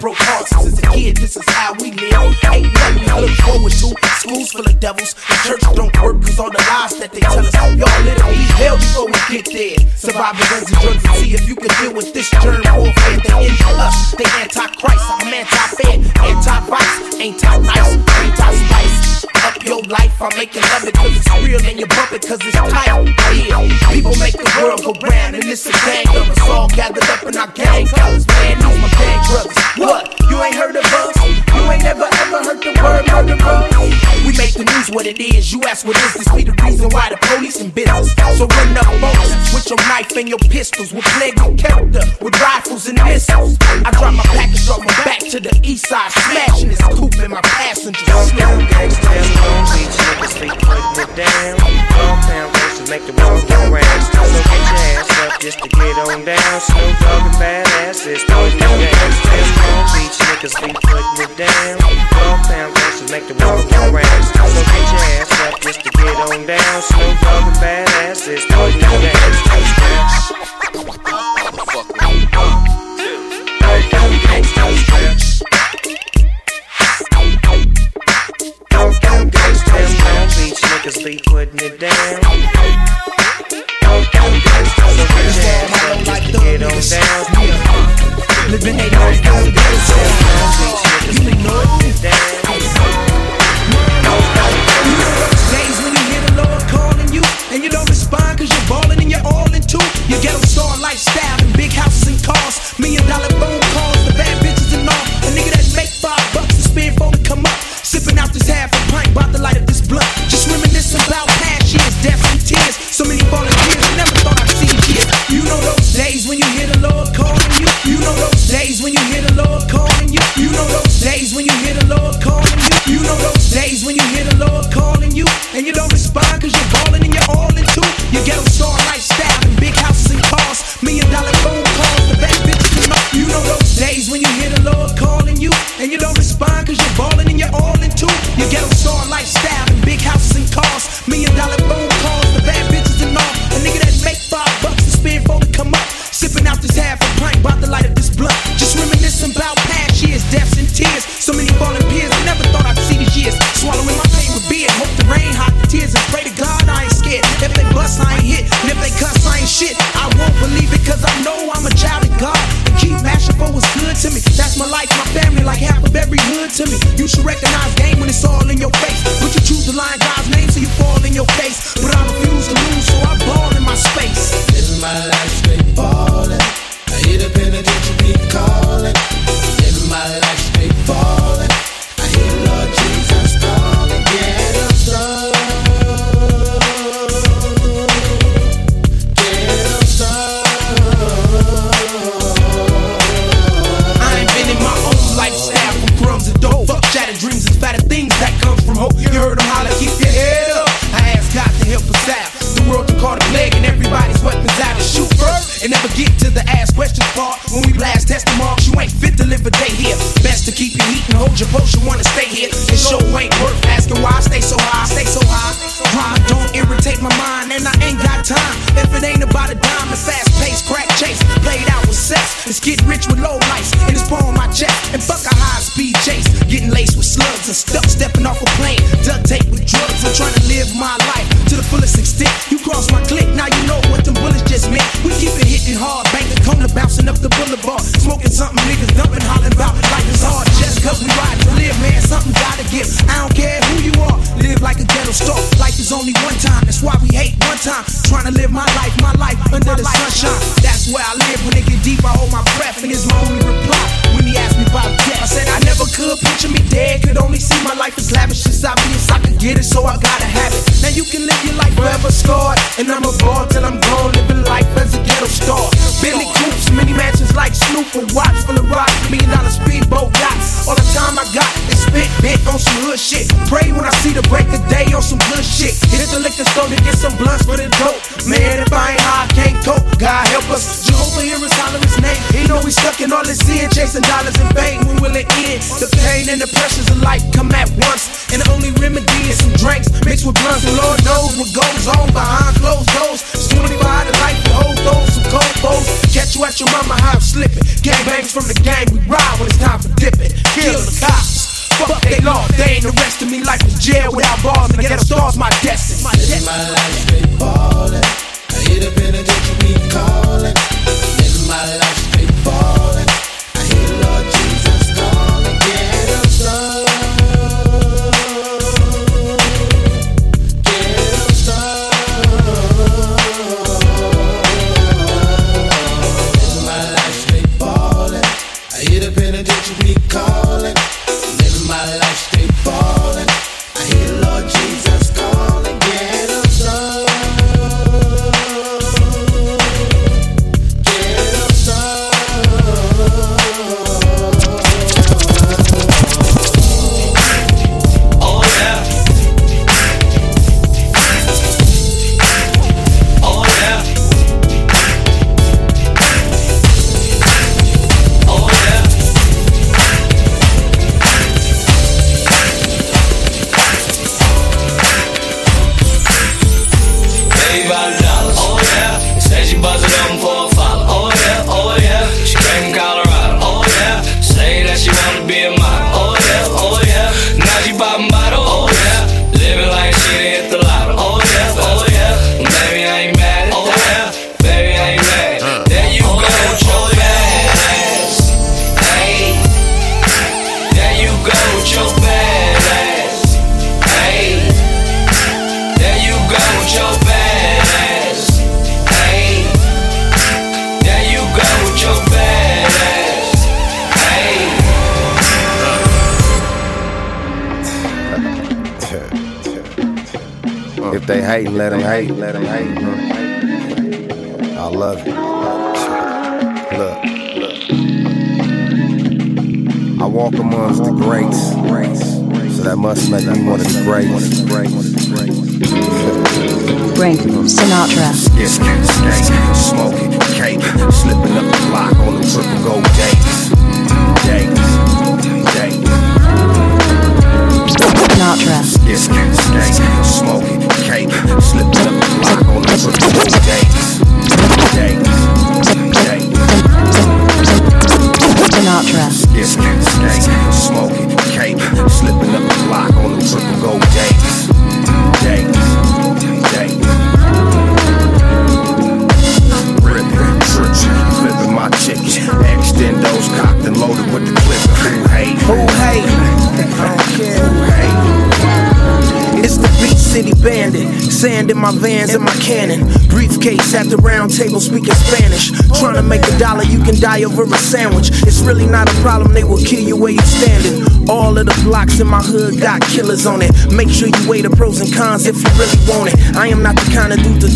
S24: Broke hearts. Since a kid, this is how we live. Ain't nothing to look forward to. Schools full of devils, the church don't work cause all the lies that they tell us. Y'all literally hell before we get there. Surviving guns and drugs and see if you can deal with this germ warfare. They into us, they anti-Christ. I'm anti-fair, anti-vice, ain't nice, anti-spice. Up your life, I'm making love it cause it's real and you bump it cause it's tight. Yeah, people make the world go round, and it's a gang of us all gathered up in our gang colors. Man, these my gang brothers. What? You ain't heard of us? The word murderer? We make the news what it is. You ask what is this? Be the reason why the police in business. So run up boats with your knife and your pistols. With plague your character with rifles and missiles. I drop my package, drop my back to the east side, smashing this coupe in my passenger.
S25: Down gangsters, Long Beach niggas, they putting it down. Versus make the world go round. Get your ass up just to get on down. Snoop Dogg and badasses putting it down. Them Long Beach niggas be putting it down. Dogtown versus make the world go round. So get your ass up just to get on down. Snoop Dogg and badasses putting it down. Niggas be putting it down. Get on down.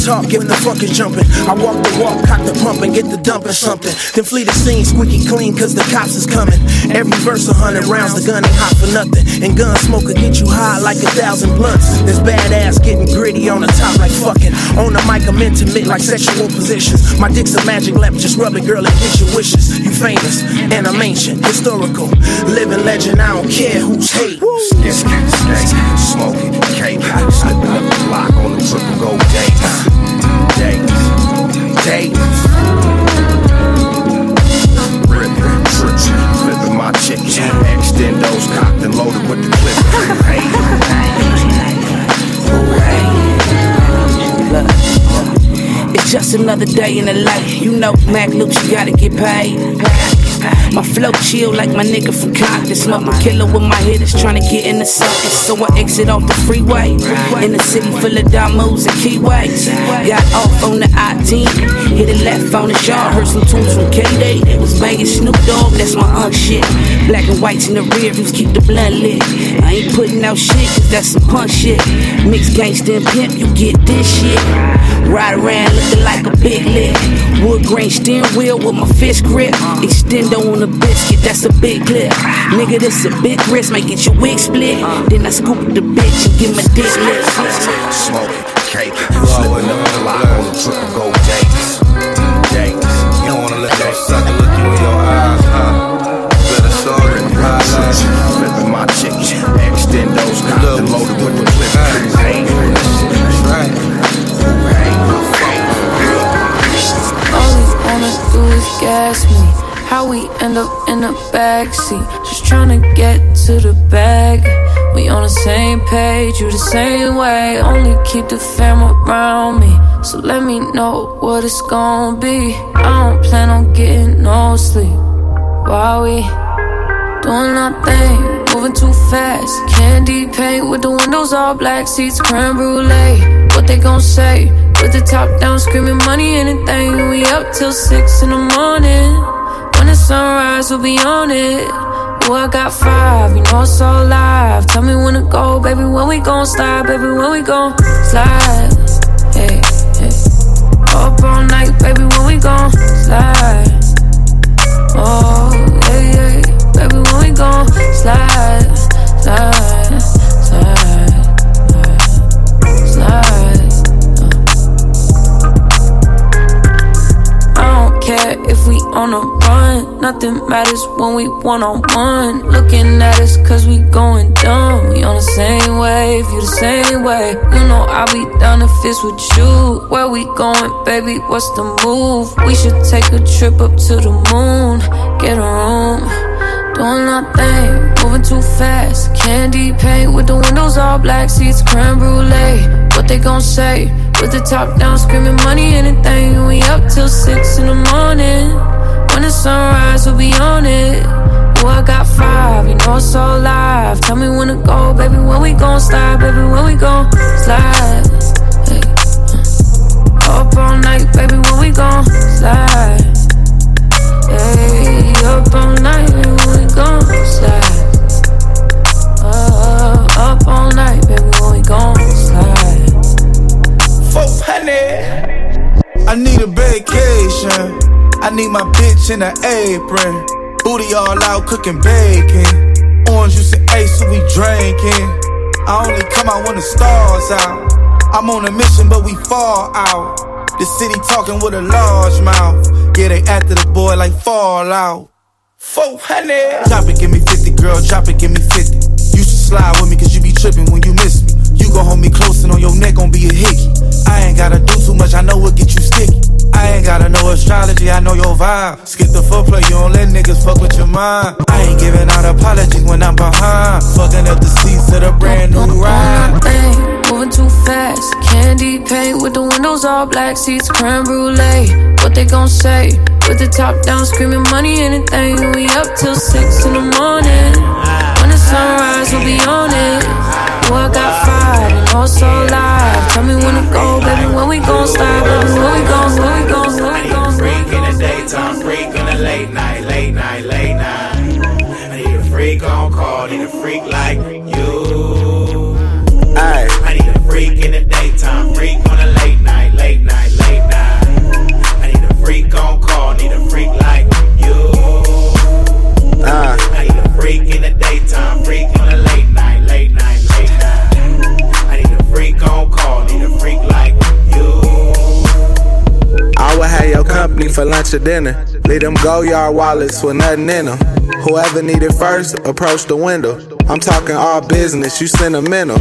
S26: Talk the fuck is jumping. I walk the walk, cock the pump, and get the dump or something. Then flee the scene squeaky clean, cause the cops is coming. Every verse a hundred rounds, the gun ain't hot for nothing. And gun smoke will get you high like a thousand blunts. This badass getting gritty on the top like fucking. On the mic, I'm intimate like sexual positions. My dick's a magic lamp, just rub it, girl, and get your wishes. You famous, and I'm ancient, historical, living legend. I don't care who's hate.
S27: Skate, skate, smoking, cape, slipping up the block on the triple gold days. Days, days. Flipping my chicken. Extendos cocked and loaded with the clip. Hey,
S20: It's just another day in the life. You know, Mac Luke, you gotta get paid. My flow chill like my nigga from Compton. Smoking killer with my hitters trying to get in the something. So I exit off the freeway. In a city full of moves and keyways. Got off on the I-10. Hit a left on the shot. Heard some tunes from K-Day. They was banging Snoop Dogg. That's my unk shit. Black and whites in the rear views keep the blunt lit. I ain't putting out shit cause that's some punk shit. Mixed gangsta and pimp, you get this shit. Ride around looking like a big lick. Wood grain steering wheel with my fist grip. Extendo on the biscuit, that's a big clip. Nigga, this a big risk, might get your wig split. Then I scoop the bitch and give my dick lick.
S27: smoking, cape, slipping up the block on the triple gold days. Days.
S28: You don't wanna let that sucker look you in your eyes, huh? Better start it highlight.
S27: Flipping my chicken. Extendos cocked and loaded with the clip. Hey,
S28: That's right.
S29: All we wanna do is gas me. How we end up in the backseat. Just tryna get to the bag. We on the same page, you the same way. Only keep the fam around me. So let me know what it's gonna be. I don't plan on getting no sleep. While we doing our thing, moving too fast. Candy paint with the windows all black, seats creme brulee. What they gon' say? With the top down, screaming money, anything. We up till six in the morning. When the sunrise, we'll be on it. Ooh, I got five, you know it's all live. Tell me when to go, baby. When we gon' slide, baby. When we gon' slide. Hey, hey. Up all night, baby. When we gon' slide. Oh, yeah, yeah. Baby, when we gon' slide, slide, we on a run. Nothing matters when we one on one. Looking at us cause we going dumb. We on the same wave, you the same way. You know I'll be down if it's with you. Where we going, baby? What's the move? We should take a trip up to the moon. Get a room. Doing our thing, moving too fast. Candy paint with the windows all black, seats creme brulee. What they gon' say? With the top down, screaming money, anything. We up till six in the morning. When the sunrise, we'll be on it. Ooh, I got five, you know it's all live. Tell me when to go, baby. When we gon' slide, baby. When we gon' slide. Hey, uh. Up all night, baby. When we gon' slide. Hey, up all night, baby. When we gon' slide. Uh, up all night, baby. When we gon'.
S28: I need a vacation. I need my bitch in an apron. Booty all out cooking bacon. Orange juice and ace, so we drinking. I only come out when the stars out. I'm on a mission, but we fall out. The city talking with a large mouth. Yeah, they after the boy like Fallout. 400. Drop it, give me 50, girl. Drop it, give me 50. You should slide with me, cause you be tripping gon' hold me close and on your neck gon' be a hickey. I ain't gotta do too much, I know what get you sticky. I ain't gotta know astrology, I know your vibe. Skip the foreplay, you don't let niggas fuck with your mind. I ain't giving out apologies when I'm behind. Fucking up the seats of the brand new ride.
S29: thing, moving too fast. Candy paint with the windows all black, seats creme brulee. What they gon' say? With the top down, screaming money, anything. We up till six in the morning. When the sunrise, we'll be on it. Oh, I got and all so live. Tell me when to go, baby, when we gon' stop, baby, when we gon', when we gon', when we gon'.
S30: Freak in the daytime, freak in the late night, late night, late night. I need a freak on call, need a freak like you.
S28: Aye.
S30: I need a freak in the daytime, freak on the late night, late night, late night. I need a freak on call, need a freak like you.
S28: Uh.
S30: I need a freak in the daytime, freak on the late night, late call, need a freak like you.
S28: I would have your company for lunch or dinner. Leave them go yard wallets with nothing in them. Whoever need it first, approach the window. I'm talking all business, you sentimental.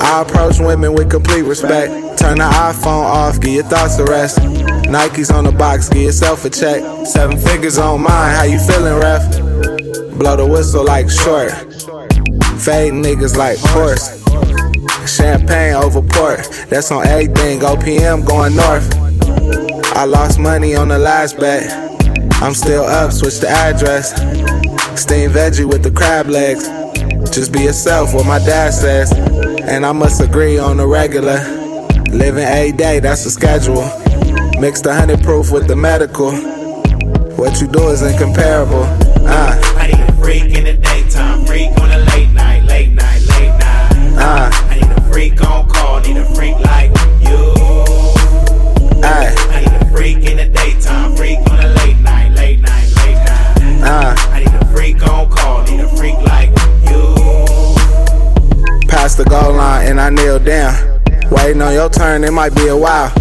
S28: I approach women with complete respect. Turn the iPhone off, get your thoughts a rest. Nikes on the box, give yourself a check. Seven figures on mine, how you feeling, ref? Blow the whistle like short. Fade niggas like horse. Champagne over port, that's on everything. OPM going north. I lost money on the last bet. I'm still up, switch the address. Steam veggie with the crab legs. Just be yourself, what my dad says. And I must agree on the regular. Living a day, that's the schedule. Mix the honey proof with the medical. What you do is incomparable. Uh,
S30: I need a freak in the daytime, freak on the late night, late night, late night.
S28: uh,
S30: I need a freak on call, need a freak like you.
S28: aye,
S30: I need a freak in the daytime, freak on the late night, late night, late night.
S28: uh.
S30: I need a freak on call, need a freak like you.
S28: Past the goal line and I kneel down. Waiting on your turn, it might be a while.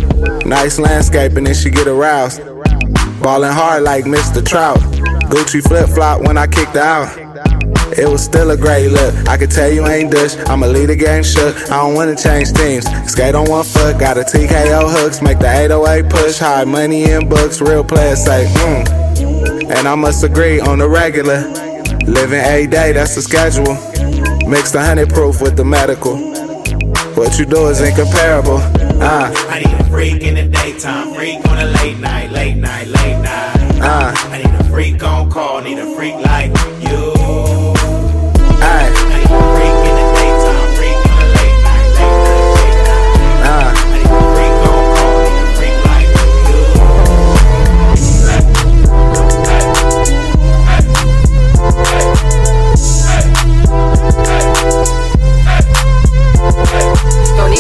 S28: Nice landscaping and she get aroused. Ballin' hard like Mr. Trout. Gucci flip flop when I kicked out. It was still a great look. I could tell you ain't Dutch. I'ma lead the game shook. I don't wanna change teams. Skate on one foot, got a TKO hooks. Make the 808 push. High money in books. Real players say, mm. And I must agree on the regular. Living a day, that's the schedule. Mix the honey proof with the medical. What you do is incomparable. Uh,
S30: I need a freak in the daytime, freak on the late night, late night, late night.
S28: uh,
S30: I need a freak on call, need a freak like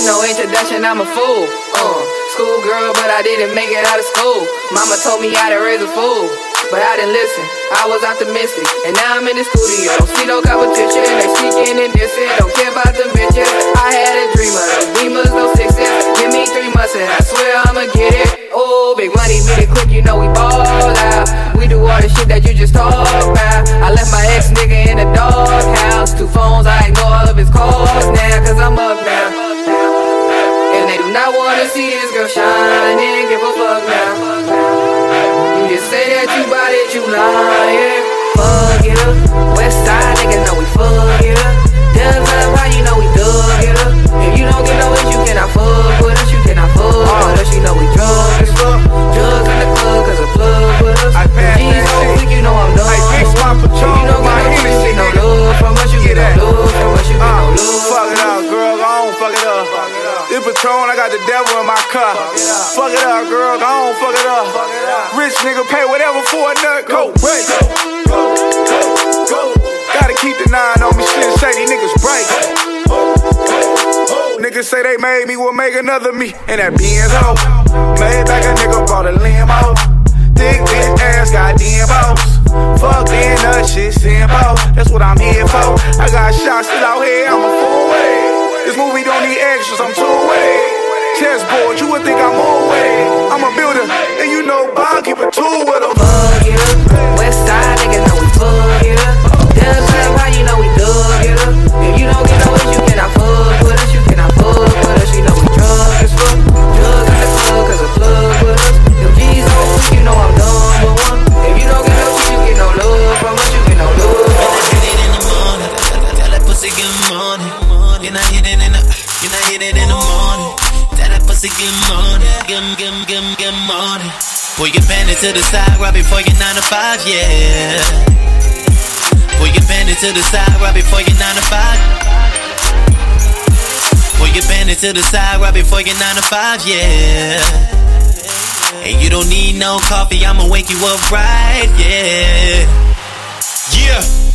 S31: no introduction, I'm a fool. Uh, school girl, but I didn't make it out of school. Mama told me how to raise a fool, but I didn't listen. I was optimistic, and now I'm in the studio. Don't see no competition, they speaking and dissing. Don't care about them bitches. I had a dream of those beamers, no sixes. Give me three months and I swear I'ma get it. Oh, big money, beat it quick, you know we ball out. We do all the shit that you just talk about. I left my ex nigga in the doghouse. Two phones, I ignore all of his calls now, cause I'm up now. And I wanna see this girl shine and give a fuck now. You just say that you bout it, you lying. Fuck it up. West side niggas know we fuck it up. Dubs up, how you know we dug it up? If you don't get no itch, you cannot fuck with us. You cannot fuck with us. You know we drug as fuck. Drugs in the club, cause a plug with us. G's so quick, you know I'm
S28: another me. And that Benz hoe. Made back a nigga bought a limo. Thick bitch ass, goddamn boss. Fuck being nut shit, simple. That's what I'm here for. I got shots still out here, I'm a full way. This movie don't need extras, I'm two way. Chessboard, you would think I'm more way. I'm a builder, and you know Bob keep a tool with him.
S31: Fuck up. West side niggas know we fuck it
S32: Pull your bandit to the side right before your nine to five, yeah. Pull your bandit to the side right before your nine to five.
S30: your bandit to the side right before your 9 to 5, yeah. And you don't need no coffee, I'ma wake you up right, yeah.
S9: Yeah.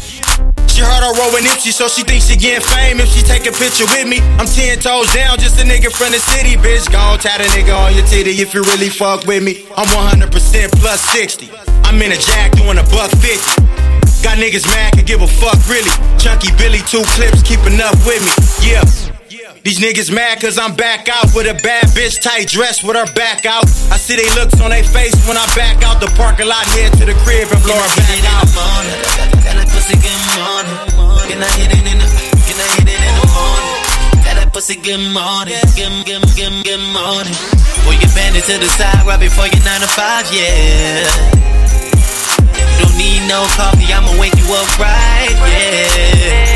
S9: She heard I roll with Nipsey, so she thinks she getting fame if she take a picture with me. I'm ten toes down, just a nigga from the city, bitch. Gon' tie the nigga on your titty if you really fuck with me. I'm 100% plus 60. I'm in a jack doing a buck 50. Got niggas mad, can give a fuck really. Chunky Billy, two clips, keeping up with me. Yeah. These niggas mad cause I'm back out with a bad bitch tight dress with her back out. I see they looks on their face when I back out the parking lot, head to the crib and blow her back out.
S30: Tell that pussy good morning. Can I hit it in the, can I hit it in the morning? Tell that pussy good morning. Good, good, good, good morning. Boy, you bend it to the side right before your 9 to 5, yeah. You don't need no coffee, I'ma wake you up right, yeah.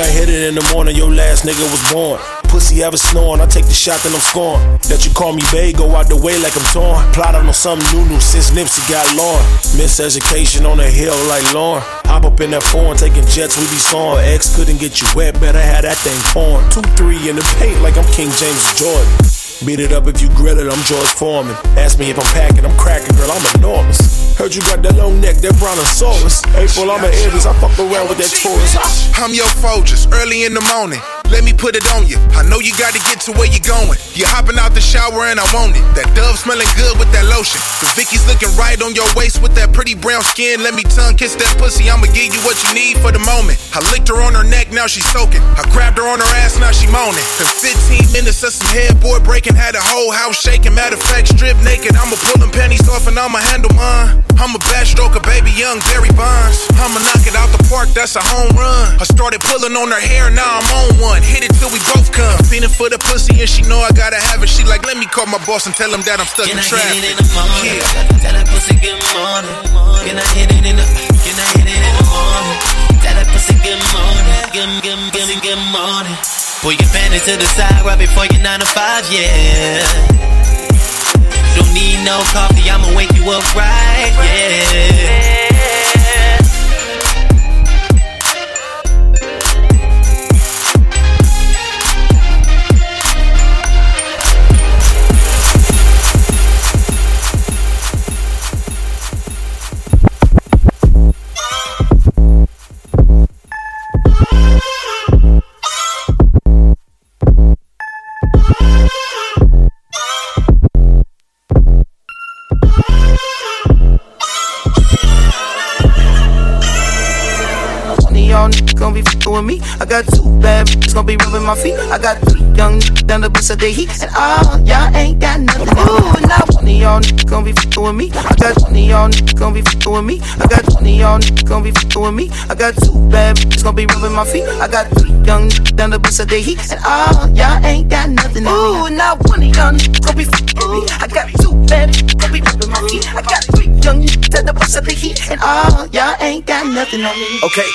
S33: I hit it in the morning? Your last nigga was born. Pussy ever snoring, I take the shot, then I'm scoring. That you call me babe, go out the way like I'm torn. Plotting on something new, new since Nipsey got Lauren. Miseducation on the hill like Lauryn. Hop up in that foreign, taking jets, we be soaring. X couldn't get you wet, better have that thing pouring. Two, three in the paint like I'm King James Jordan. Beat it up if you grill it, I'm George Foreman. Ask me if I'm packing, I'm cracking, girl, I'm enormous. Heard you got that long neck, that brontosaurus. April, I'm an Aries, I fuck around with that Taurus.
S11: I'm your Folgers, early in the morning. Let me put it on you. I know you gotta get to where you're going. You're hopping out the shower and I want it. That dove smelling good with that lotion. The Vicky's looking right on your waist with that pretty brown skin. Let me tongue kiss that pussy. I'ma give you what you need for the moment. I licked her on her neck, now she's soaking. I grabbed her on her ass, now she moaning. In 15 minutes of some headboard breaking, had the whole house shaking. Matter of fact, strip naked. I'ma pull them panties off and I'ma handle mine. I'm a backstroker, baby, young Barry Bonds. I'ma knock it out the park, that's a home run. I started pulling on her hair, now I'm on one. Hit it till we both come. Feeling for the pussy and she know I gotta have it. She like, let me call my boss and tell him that I'm stuck
S30: Can
S11: in
S30: I
S11: traffic.
S30: hit it in the morning?
S11: Yeah.
S30: Tell that pussy good morning. Can I hit it in the, can I hit it in the morning? Tell that pussy good morning. Good, good, good, good morning. Pull your panties to the side right before your 9 to 5, yeah. Don't need no coffee, I'ma wake you up right, yeah.
S26: I got three young down the bus of the heat. And all y'all ain't got nothing. Ooh, now one of y'all niggas gonna be fucking with me. I got one of y'all niggas gonna be fucking with me. I got one of y'all niggas gonna be fucking with me. I got two bad bitches gonna be rubbing my feet. I got three young down the bus of the heat. And all y'all ain't got nothing. Ooh, now one of y'all gonna be fucking with me. I got two bad bitches gonna be rubbing my feet. I got three young down the bus of the heat. And all y'all ain't got nothing on me.
S33: Okay.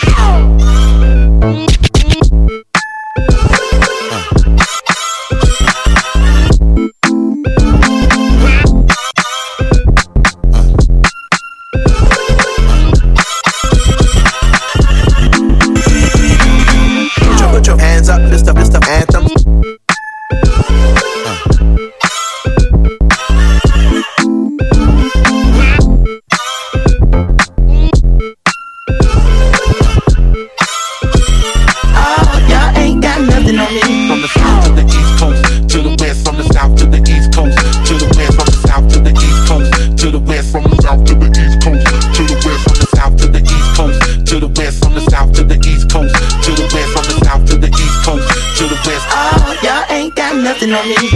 S26: Nothing on me.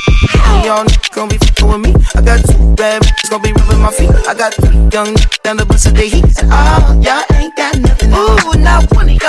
S26: Y'all niggas gonna be fucking with me. I got two bad bitches gonna be rubbing my feet. I got three young niggas down the bus of the heat. And oh, y'all ain't got nothing. Ooh, now one of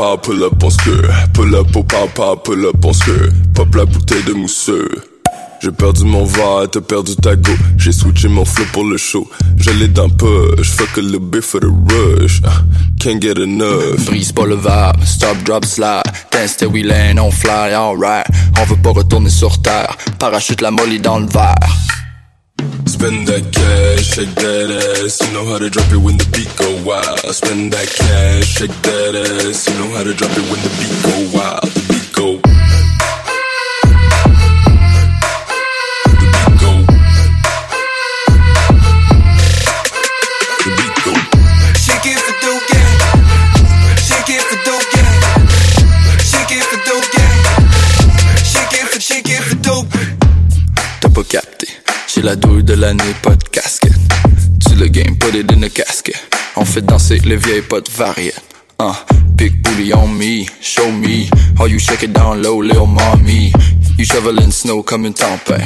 S34: papa, pull up en skirt. Pull up au papa, pull up. Pop la bouteille de mousseux. J'ai perdu mon va, t'as perdu ta go. J'ai switché mon flow pour le show. J'allais d'un push, fuck a little bit for the rush. Ah, Can't get enough.
S35: Brise pas le vibe, stop, drop, slide. Dance till we land, on fly, alright. On veut pas retourner sur terre. Parachute la molly dans le verre.
S34: Spend that cash, shake that ass. You know how to drop it when the beat go wild. Spend that cash, shake that ass. You know how to drop it when the beat go wild. The beat go.
S30: Shake
S35: j'ai la douille de l'année, pas de casquette. Tu le game, put it in a casket. On fait danser les vieilles potes variétés. Uh, big booty on me, show me how you shake it down low, little mommy? You shoveling snow comme une tempête.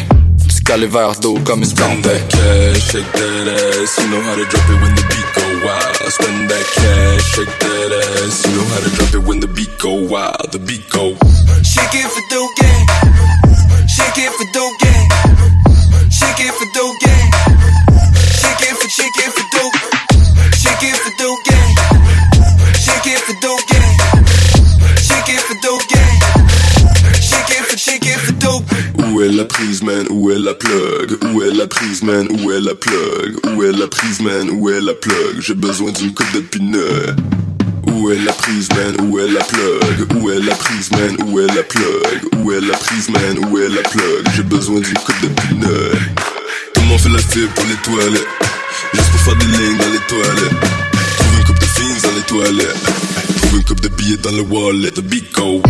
S35: Tu cales les verres d'eau comme une tempête.
S34: Cash, shake that ass. You know how to drop it when the beat go wild. Spend that cash, shake that ass. You know how to drop it when the beat go wild. The beat go.
S30: Shake it for dope gang. Shake it for dope gang.
S34: Où est la prise, man? Où est la plug? Où est la prise, man? Où est la plug? Où est la prise, man? Où est la plug? J'ai besoin d'une coupe de pineux. Où est la prise, man? Où est la plug? Où est la prise, man? Où est la plug? Où est la prise, man? Où est la plug? J'ai besoin d'une coupe de pineux. Monde fait la file pour les toilettes. Juste pour faire des lignes dans les toilettes. Trouve une coupe de filles dans les toilettes. Trouve une coupe de billets dans le wallet. The beat go.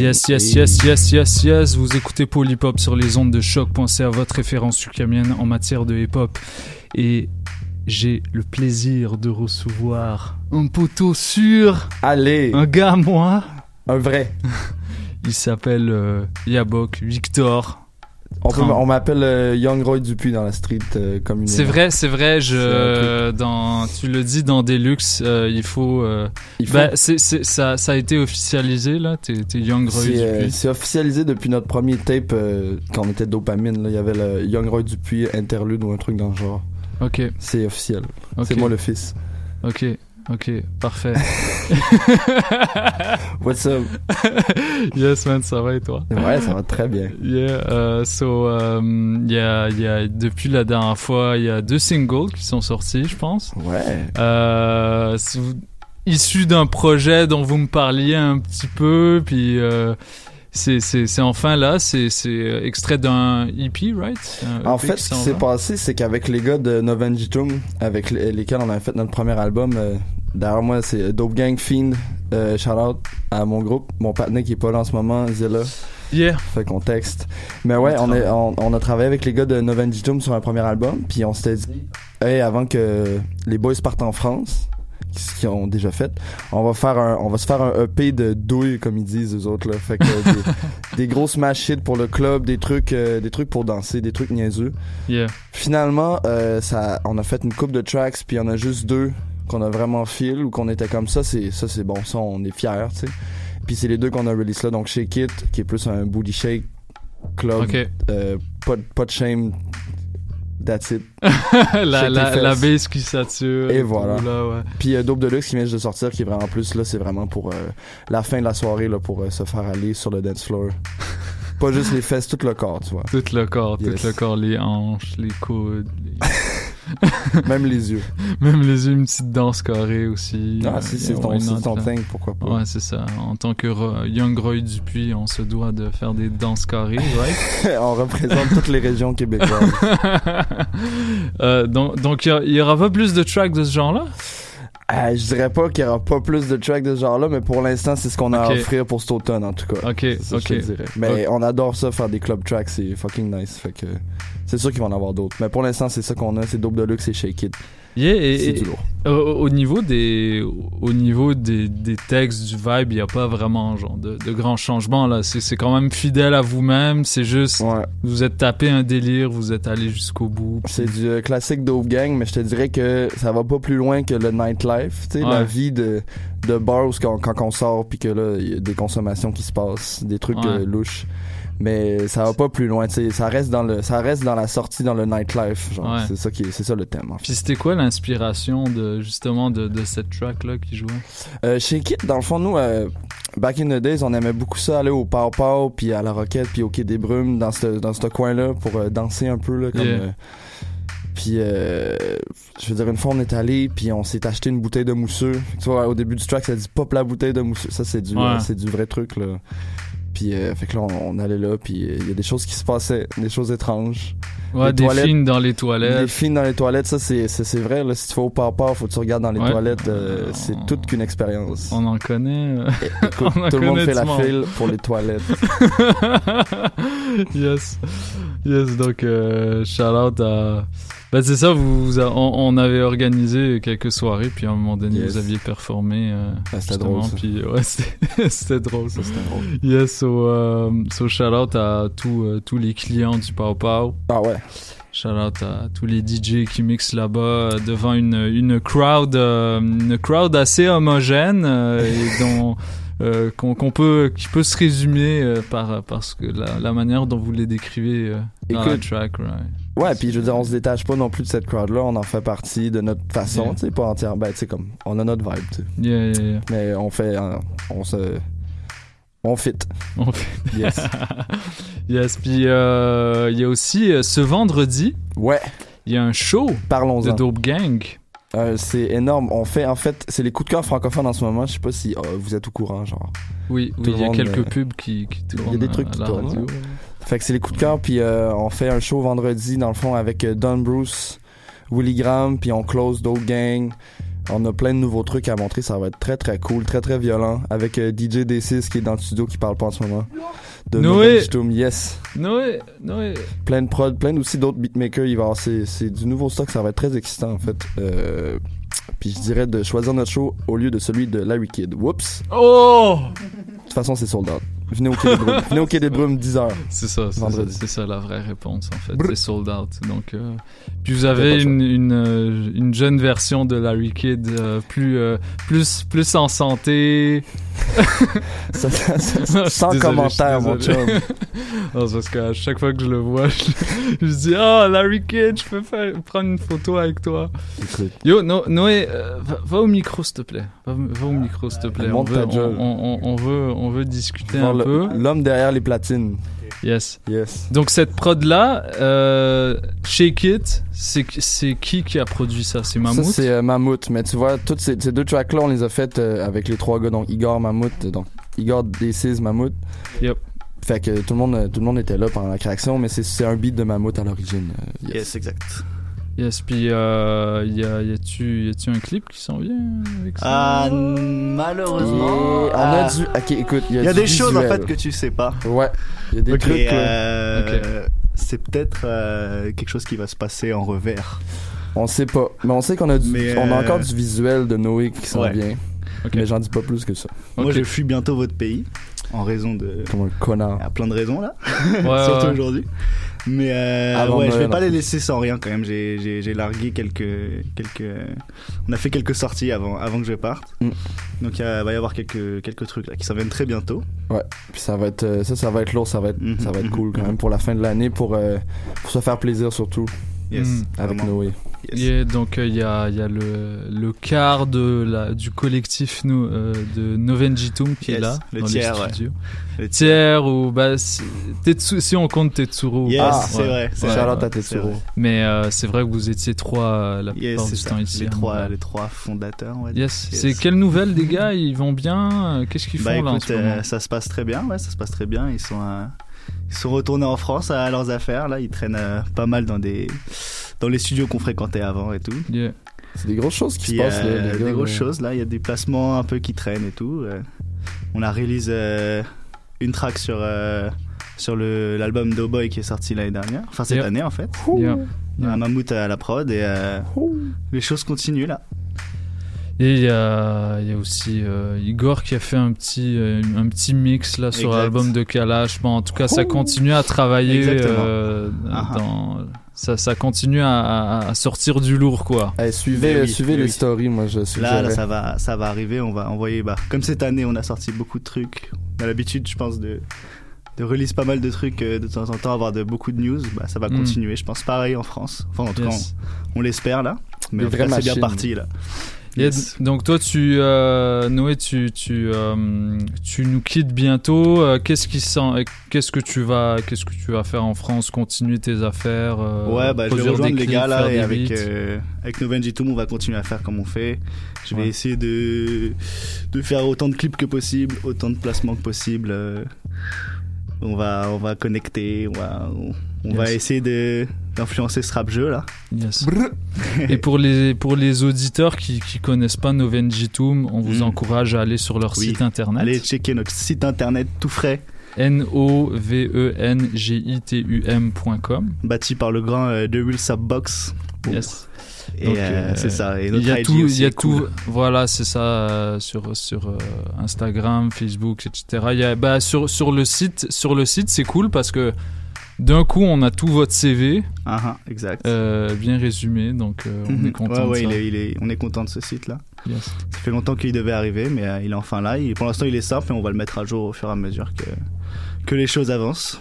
S18: Yes, yes, yes, yes, yes, yes. Vous écoutez Polypop sur les ondes de choc.ca, votre référence sucamienne en matière de hip-hop. Et j'ai le plaisir de recevoir un poteau sûr.
S36: Allez.
S18: Un gars, à moi.
S36: Un vrai.
S18: Il s'appelle euh, Yabok Victor.
S36: On, peut-
S18: Trente-
S36: on m'appelle euh, Young Roy Dupuis dans la street euh.
S18: C'est vrai, c'est vrai. Je, dans, tu le dis dans Deluxe, euh, il faut. euh,
S36: Il faut-
S18: bah, c'est- c'est- ça, ça a été officialisé là. T'es t'es Young Roy
S36: C'est euh,
S18: Dupuis.
S36: c'est officialisé depuis notre premier tape euh, quand on était dopamine. Là. Il y avait le Young Roy Dupuis interlude ou un truc dans le genre.
S18: Ok.
S36: C'est officiel.
S18: Ok.
S36: C'est moi le fils.
S18: Ok, ok, parfait.
S36: What's up?
S18: yes man, ça va et toi?
S36: Ouais, ça va très bien.
S18: Yeah, euh, so, il y a, y a, depuis la dernière fois, il y a deux singles qui sont sortis, je pense.
S36: Ouais.
S18: Euh, issus d'un projet dont vous me parliez un petit peu, puis euh, c'est, c'est, c'est enfin là, c'est, c'est extrait d'un EP, right?
S36: En
S18: EP
S36: fait, ce qui s'est passé, c'est qu'avec les gars de Novengitum, avec les- lesquels on avait fait notre premier album, euh, derrière moi, c'est Dope Gang Fiend, euh, shout out à mon groupe, mon partenaire qui est pas là en ce moment, Zilla.
S18: Yeah.
S36: Fait qu'on texte. Mais ouais, on, est, on, on a travaillé avec les gars de Novengitum sur un premier album, puis on s'était dit, hey, avant que les boys partent en France, ce qu'ils ont déjà fait, on va faire un, on va se faire un EP de douille, comme ils disent eux autres là. Fait que des, des gros smash hits pour le club, des trucs, euh, des trucs pour danser, des trucs niaiseux.
S18: Yeah.
S36: Finalement, euh, ça, on a fait une coupe de tracks, puis il y en a juste deux qu'on a vraiment feel ou qu'on était comme ça. C'est ça, c'est bon, ça on est fiers, tu sais. Puis c'est les deux qu'on a release là, donc Shake It qui est plus un booty shake club,
S18: Ok.
S36: euh, pas, pas de shame, That's it.
S18: la, la, la base qui sature.
S36: Et voilà.
S18: tout, là, ouais.
S36: Puis euh, Dope Deluxe qui vient de sortir, qui est vraiment plus là, c'est vraiment pour euh, la fin de la soirée là, pour euh, se faire aller sur le dance floor. Pas juste les fesses, tout le corps, tu vois.
S18: Tout le corps,
S36: Yes.
S18: tout le corps, les hanches, les coudes.
S36: Même les yeux.
S18: Même les yeux, une petite danse carrée aussi.
S36: Ah, si c'est ton, ton thing, pourquoi pas.
S18: Ouais, c'est ça. En tant que Ro- Young Roy Dupuis, on se doit de faire des danses carrées, right?
S36: On représente toutes les régions québécoises.
S18: Euh, donc, donc il y a- il y, aura pas plus de tracks de ce genre-là?
S36: Euh, je dirais pas qu'il y aura pas plus de tracks de ce genre-là, mais pour l'instant, c'est ce qu'on a à offrir pour cet automne, en tout cas.
S18: Ok,
S36: C'est ça je te
S18: ok.
S36: dirais. Mais on adore ça, faire des club tracks, c'est fucking nice. Fait que c'est sûr qu'il va en avoir d'autres. Mais pour l'instant, c'est ça qu'on a, c'est Dope Deluxe et Shake It.
S18: Yeah, et,
S36: C'est du lourd.
S18: Au, au niveau des au niveau des, des textes du vibe, il n'y a pas vraiment genre de, de grands changements là. C'est c'est quand même fidèle à vous-même. C'est juste vous êtes tapé un délire, vous êtes allé jusqu'au bout. puis-
S36: C'est du euh, classique Dope Gang, mais je te dirais que ça va pas plus loin que le nightlife. Tu sais, la
S18: Ouais.
S36: vie de, de bar où quand, quand on sort, puis que là, il y a des consommations qui se passent, des trucs
S18: Ouais.
S36: euh, louches. Mais ça va pas plus loin, tu ça reste dans le, ça reste dans la sortie, dans le nightlife, genre,
S18: Ouais.
S36: c'est ça qui est, c'est ça le thème, en fait.
S18: Puis c'était quoi l'inspiration de justement de, de cette track là qui jouait?
S36: Euh, chez Kit, dans le fond, nous, euh, back in the days, on aimait beaucoup ça, aller au Pow Pow, puis à la Roquette, puis au Quai des Brumes, dans ce, dans ce coin-là, pour euh, danser un peu, là, comme...
S18: Yeah.
S36: euh, puis, euh, je veux dire, une fois, on est allé, puis on s'est acheté une bouteille de mousseux. Tu vois, au début du track, ça dit « Pop la bouteille de mousseux ». Ça, c'est du,
S18: Ouais.
S36: c'est du vrai truc, là. Puis, euh, fait que là, on, on allait là, puis euh, il y a des choses qui se passaient, des choses étranges.
S18: Ouais,
S36: Les
S18: des
S36: toilettes-
S18: dans les toilettes.
S36: Des filles dans les toilettes, ça, c'est vrai, là. Si tu vas au Pow, faut que tu regardes dans les
S18: Ouais.
S36: toilettes. euh, c'est toute qu'une expérience.
S18: On en connaît.
S36: Écoute,
S18: on en
S36: tout le monde fait la
S18: monde.
S36: file pour les toilettes.
S18: yes. Yes, donc shout out à. Ben c'est ça, vous, vous a- on, on avait organisé quelques soirées, puis à un moment donné,
S36: Yes.
S18: vous aviez performé. euh,
S36: Ah, c'était drôle, ça.
S18: Puis, ouais, c'était drôle. Ça,
S36: c'était drôle.
S18: Yes, so, euh, so shout out à tous euh, tous les clients du Pau Pau.
S36: Ah ouais.
S18: Shout out à tous les DJ qui mixent là-bas euh, devant une, une crowd euh, une crowd assez homogène euh, et dont euh, qu'on qu'on peut qui peut se résumer euh, par parce que la, la manière dont vous les décrivez euh, dans la
S36: Écoute,
S18: track right.
S36: Ouais, puis je veux dire, on se détache pas non plus de cette crowd-là, on en fait partie de notre façon,
S18: Yeah.
S36: tu sais, pas entière. Ben, tu sais, comme, on a notre vibe, tu sais.
S18: Yeah, yeah, yeah.
S36: Mais on fait, euh, on se, on fit.
S18: On fait-
S36: Yes.
S18: yes, puis euh, il y a aussi euh, ce vendredi.
S36: Ouais.
S18: Il y a un show
S36: Parlons-en.
S18: de Dope Gang.
S36: Euh, c'est énorme. On fait, en fait, c'est les coups de cœur francophones en ce moment. Je sais pas si euh, vous êtes au courant, genre.
S18: Oui, il y a quelques pubs qui, qui tournent.
S36: Il y a des trucs qui tournent. Fait que c'est les coups de cœur, puis euh, on fait un show vendredi, dans le fond, avec euh, Don Bruce, Willy Graham, puis on close Dope Gang. On a plein de nouveaux trucs à montrer, ça va être très très cool, très très violent, avec euh, DJ D6 qui est dans le studio qui parle pas en ce moment. De
S18: Noé.
S36: Stum, yes.
S18: Noé, Noé.
S36: Plein de prod, plein aussi d'autres beatmakers, il va y avoir, c'est, c'est du nouveau stock, ça va être très excitant en fait. Euh, puis je dirais de choisir notre show au lieu de celui de Larry Kidd. Whoops!
S18: Oh!
S36: De toute façon, c'est sold out. Venez au Quai des Brumes. Venez au Quai des Brumes 10h.
S18: C'est ça, c'est ça, la vraie réponse en fait. C'est sold out. Donc, euh, puis vous avez une, une, euh, une jeune version de Larry Kidd euh, plus, euh, plus, plus en santé.
S36: Ça- ça- ça-
S18: Non, je suis
S36: sans
S18: désolé,
S36: commentaire, mon chum.
S18: non, c'est parce qu'à chaque fois que je le vois, je, je dis Ah, Larry Kidd, je peux faire, prendre une photo avec toi. Yo, No- Noé, euh, va, va au micro s'il te plaît. Va, va au micro s'il te plaît. On veut, on, on- on veut, on veut discuter un.
S36: L'homme derrière les platines.
S18: Yes.
S36: Yes.
S18: Donc cette prod là, euh, Shake It, c'est c'est qui qui a produit ça? C'est Mammouth?
S36: Ça, c'est euh, Mammouth. Mais tu vois, toutes ces, ces deux tracks-là, on les a faites euh, avec les trois gars. Donc, Igor, Mammouth. euh, Donc, Igor, D6, Mammouth.
S18: Yep.
S36: Fait que tout le monde, tout le monde était là pendant la création, mais c'est- c'est un beat de Mammouth à l'origine. euh, yes.
S37: Yes, exact.
S18: Yes, puis euh, y a y a-tu y a-tu un clip qui s'en vient avec ça?
S37: Ah, malheureusement.
S36: Et on a
S37: ah,
S36: du. Ok, écoute, il y a,
S37: Il y a
S36: du
S37: des choses en fait que tu sais pas.
S36: Ouais. Il y a des
S37: Ok,
S36: trucs. là.
S37: euh, C'est peut-être euh, quelque chose qui va se passer en revers.
S36: On sait pas. Mais on sait qu'on a du,
S37: Mais,
S36: on a
S37: euh,
S36: encore du visuel de Noé qui s'en
S37: Ouais.
S36: vient. Mais j'en dis pas plus que ça.
S37: Moi, je fuis bientôt votre pays en raison de.
S36: Comme un connard.
S37: Il y a plein de raisons là,
S18: Ouais,
S37: surtout
S18: ouais.
S37: aujourd'hui. Mais euh,
S36: Avant
S37: ouais, je vais pas les laisser sans rien quand même. J'ai largué quelques quelques. On a fait quelques sorties avant avant que je parte.
S36: Mm.
S37: Donc il va y avoir quelques quelques trucs là qui s'en viennent très bientôt.
S36: Ouais. Puis ça va être, euh, ça, ça va être lourd, ça va être,
S37: Mhm,
S36: ça va être cool quand
S37: mhm.
S36: même pour la fin de l'année, pour, euh, pour se faire plaisir surtout.
S37: Yes,
S18: Mm.
S36: Avec. Noé.
S18: Yeah, donc euh, il y a, il y a le, le quart de la, du collectif euh, de Novenjitum qui est
S37: Yes,
S18: là
S37: le
S18: dans
S37: tiers,
S18: les
S37: ouais.
S18: studios.
S37: Le
S18: tiers ou bah, si, Tetsu- si on compte Tetsuro.
S37: Yes,
S18: bah,
S37: c'est vrai, c'est.
S36: Shout out à Tetsuro.
S18: Mais euh, c'est vrai que vous étiez trois euh, la
S37: Yes,
S18: plupart
S37: c'est
S18: du
S37: ça.
S18: temps ici.
S37: Les
S18: à
S37: trois, les trois fondateurs, on va dire.
S18: Yes. C'est quelles nouvelles les gars? Ils vont bien? Qu'est-ce qu'ils font
S37: Bah
S18: là en ce moment?
S37: euh, ça se passe très bien, ouais, ça se passe très bien. Ils sont, euh, ils sont retournés en France à leurs affaires. Là, ils traînent euh, pas mal dans des, dans les studios qu'on fréquentait avant et tout.
S18: Yeah.
S36: C'est des grosses choses qui
S37: Puis,
S36: se passent, là,
S37: euh,
S36: les gars,
S37: des grosses choses là. Il y a des placements un peu qui traînent et tout. on a release euh, une track sur euh, sur le l'album d'Oboy qui est sorti l'année dernière, enfin cette
S18: Yeah.
S37: année en fait.
S18: Yeah.
S37: Un mammouth à la prod et euh, les choses continuent là.
S18: Et il y a, il y a aussi euh, Igor qui a fait un petit, euh, un petit mix là sur l'album de Kalash. Bon, en tout cas, ça continue à travailler. Euh,
S37: Ah ah.
S18: dans, ça, ça continue à, sortir du lourd, quoi.
S36: Eh, suivez
S37: Mais oui,
S36: suivez
S37: mais
S36: les
S37: oui.
S36: stories, moi je
S37: Là, là, ça va, ça va arriver. On va envoyer, bah, comme cette année, on a sorti beaucoup de trucs. On a l'habitude, je pense, de, de release pas mal de trucs euh, de temps en temps, avoir de beaucoup de news. Bah, ça va
S18: Mm.
S37: continuer. Je pense pareil en France. Enfin, en tout
S18: Yes.
S37: cas, on, on l'espère là. Mais
S36: Des
S37: en tout cas,
S36: vraies
S37: c'est bien parti là. Yes.
S18: donc toi, tu, euh, Noé, tu, tu, euh, tu nous quittes bientôt. Euh, qu'est-ce qui sent, qu'est-ce que tu vas, qu'est-ce que tu vas faire en France? Continuer tes affaires
S37: Ouais, bah, je vais rejoindre les gars là et avec, avec Novenjitum, on va continuer à faire comme on fait. Je vais
S18: Ouais.
S37: essayer de, de faire autant de clips que possible, autant de placements que possible. on va, on va connecter, on va, on, on va essayer de, d'influencer ce rap jeu là.
S18: Yes. Et pour les, pour les auditeurs qui, qui connaissent pas Novenjitum, on vous
S37: Mm.
S18: encourage à aller sur leur
S37: Oui.
S18: site internet.
S37: Allez checker notre site internet tout frais,
S18: N-O-V-E-N-G-I-T-U-M.com.
S37: bâti par le grand euh, The Real Subbox.
S18: Yes.
S37: Et euh,
S18: euh,
S37: c'est ça. Et
S18: Il y a tout, il y a
S37: est cool.
S18: tout. Voilà, c'est ça euh, sur sur euh, Instagram, Facebook, etc. Il y a, bah, sur sur le site, sur le site, c'est cool parce que d'un coup, on a tout votre CV,
S37: Ah, ah, exact.
S18: euh, bien résumé, donc euh, on est
S37: Mhm.
S18: content
S37: Ouais, ouais,
S18: de
S37: il est, il est, on est content de ce site là.
S18: Yes.
S37: Ça fait longtemps qu'il devait arriver, mais euh, il est enfin là. Il- pour l'instant, il est simple et on va le mettre à jour au fur et à mesure que, que les choses avancent.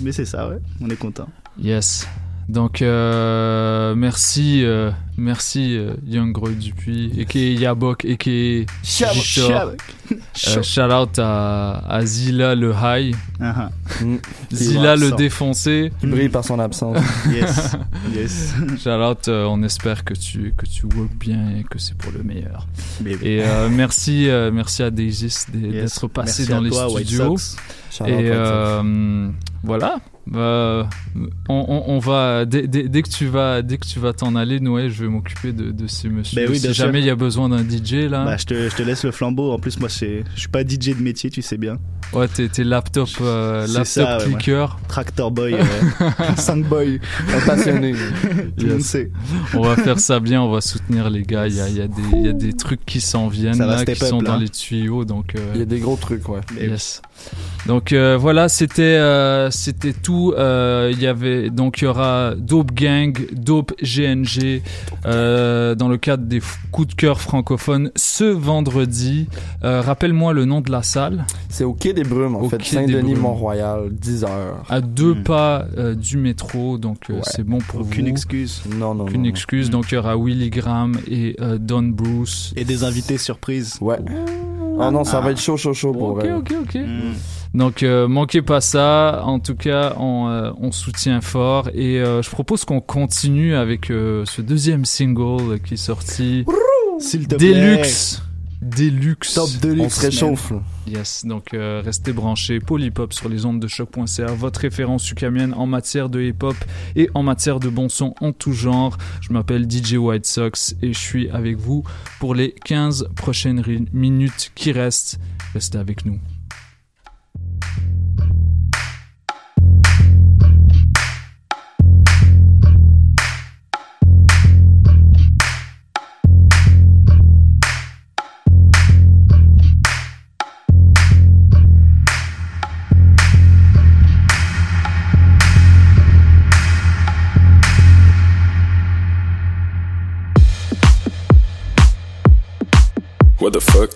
S37: Mais c'est ça, ouais. On est content.
S18: Yes. Donc euh, merci, euh, merci euh, Young Groy Dupuis, et qui Yabok, et qui. Euh, shout out à, à Zilla le high,
S37: Ah,
S36: Mm.
S18: Zilla le défoncé.
S36: Qui brille par son absence.
S37: Yes. yes.
S18: Shout out, euh, on espère que tu que tu work bien et que c'est pour le meilleur.
S37: Baby.
S18: Et euh, merci euh, merci à Daisys d-
S37: Yes.
S18: d'être passé
S37: Merci
S18: dans
S37: à
S18: les
S37: toi, White
S18: studios.
S37: Sox.
S36: Shout out,
S18: Et euh, voilà. Euh, on, on- on va dès, dès- dès que tu vas dès que tu vas t'en aller, Noé, je vais m'occuper de, de ces messieurs.
S37: Oui,
S18: si jamais il y a besoin d'un DJ là,
S37: Bah, je, te, je te laisse le flambeau. En plus, moi, c'est- je suis pas DJ de métier, tu sais bien.
S18: ouais, t'es t'es laptop euh, laptop
S37: ça, ouais,
S18: clicker.
S37: Tractor Boy, euh, 5 boy.
S36: Passionné.
S18: Yes. On va faire ça bien, on va soutenir les gars. Il y a, il y a des il y a des trucs qui s'en viennent là, qui
S37: up,
S18: sont
S37: là.
S18: dans les tuyaux, donc. euh,
S36: Il y a des gros trucs, ouais.
S18: Yes. Donc euh, voilà, c'était euh, c'était tout. Euh, Il y avait donc il y aura Dope Gang, Dope GNG euh, dans le cadre des coups de cœur francophones ce vendredi. Euh, Rappelle-moi le nom de la salle.
S36: C'est au Quai des Brumes, en
S18: Au
S36: fait. Saint-Denis. Mont-Royal, 10 heures.
S18: À deux
S37: Hmm.
S18: pas euh, du métro, donc euh,
S36: Ouais.
S18: c'est bon pour
S37: Aucune
S18: vous.
S37: excuse.
S36: Non, non,
S18: Aucune
S36: non.
S18: excuse.
S37: Hmm.
S18: Donc il y aura Willy Graham et euh, Don Bruce.
S37: Et des invités surprises.
S36: Ouais. Oh non, ça
S37: Ah.
S36: va être chaud, chaud, chaud pour
S18: Ok,
S36: elle.
S18: ok, ok.
S37: Mm.
S18: Donc euh, manquez pas ça. En tout cas, on, euh, on soutient fort et euh, je propose qu'on continue avec ce deuxième single qui est sorti.
S37: S'il te plaît.
S18: Deluxe. Deluxe.
S37: Top Deluxe.
S36: On se réchauffe.
S18: Yes, donc euh, restez branchés. Polypop sur les ondes de choc.ca, votre référence ukamienne en matière de hip-hop et en matière de bon son en tout genre. Je m'appelle DJ White Sox et je suis avec vous pour les 15 prochaines minutes qui restent. Restez avec nous.
S35: What the fuck?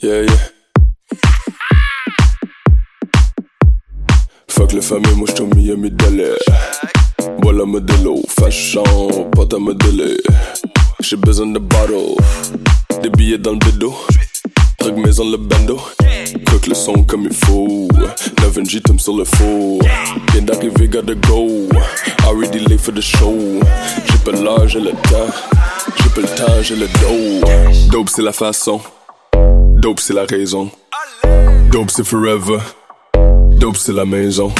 S35: Yeah, yeah. avec les familles, moi j't'ai mis à mes délais. Bois la modelo, fashion, pas ta modélé. J'ai besoin de bottle, des billets dans le bédo. Drague maison le bando, le son comme il faut. 9G tombe sur le faux. Viens d'arriver, gotta go. Already late for the show. J'ai pas l'âge, j'ai le temps. J'ai pas le temps, j'ai le dos. Dope c'est la façon. Dope c'est la raison. Dope c'est forever. Dope c'est la maison.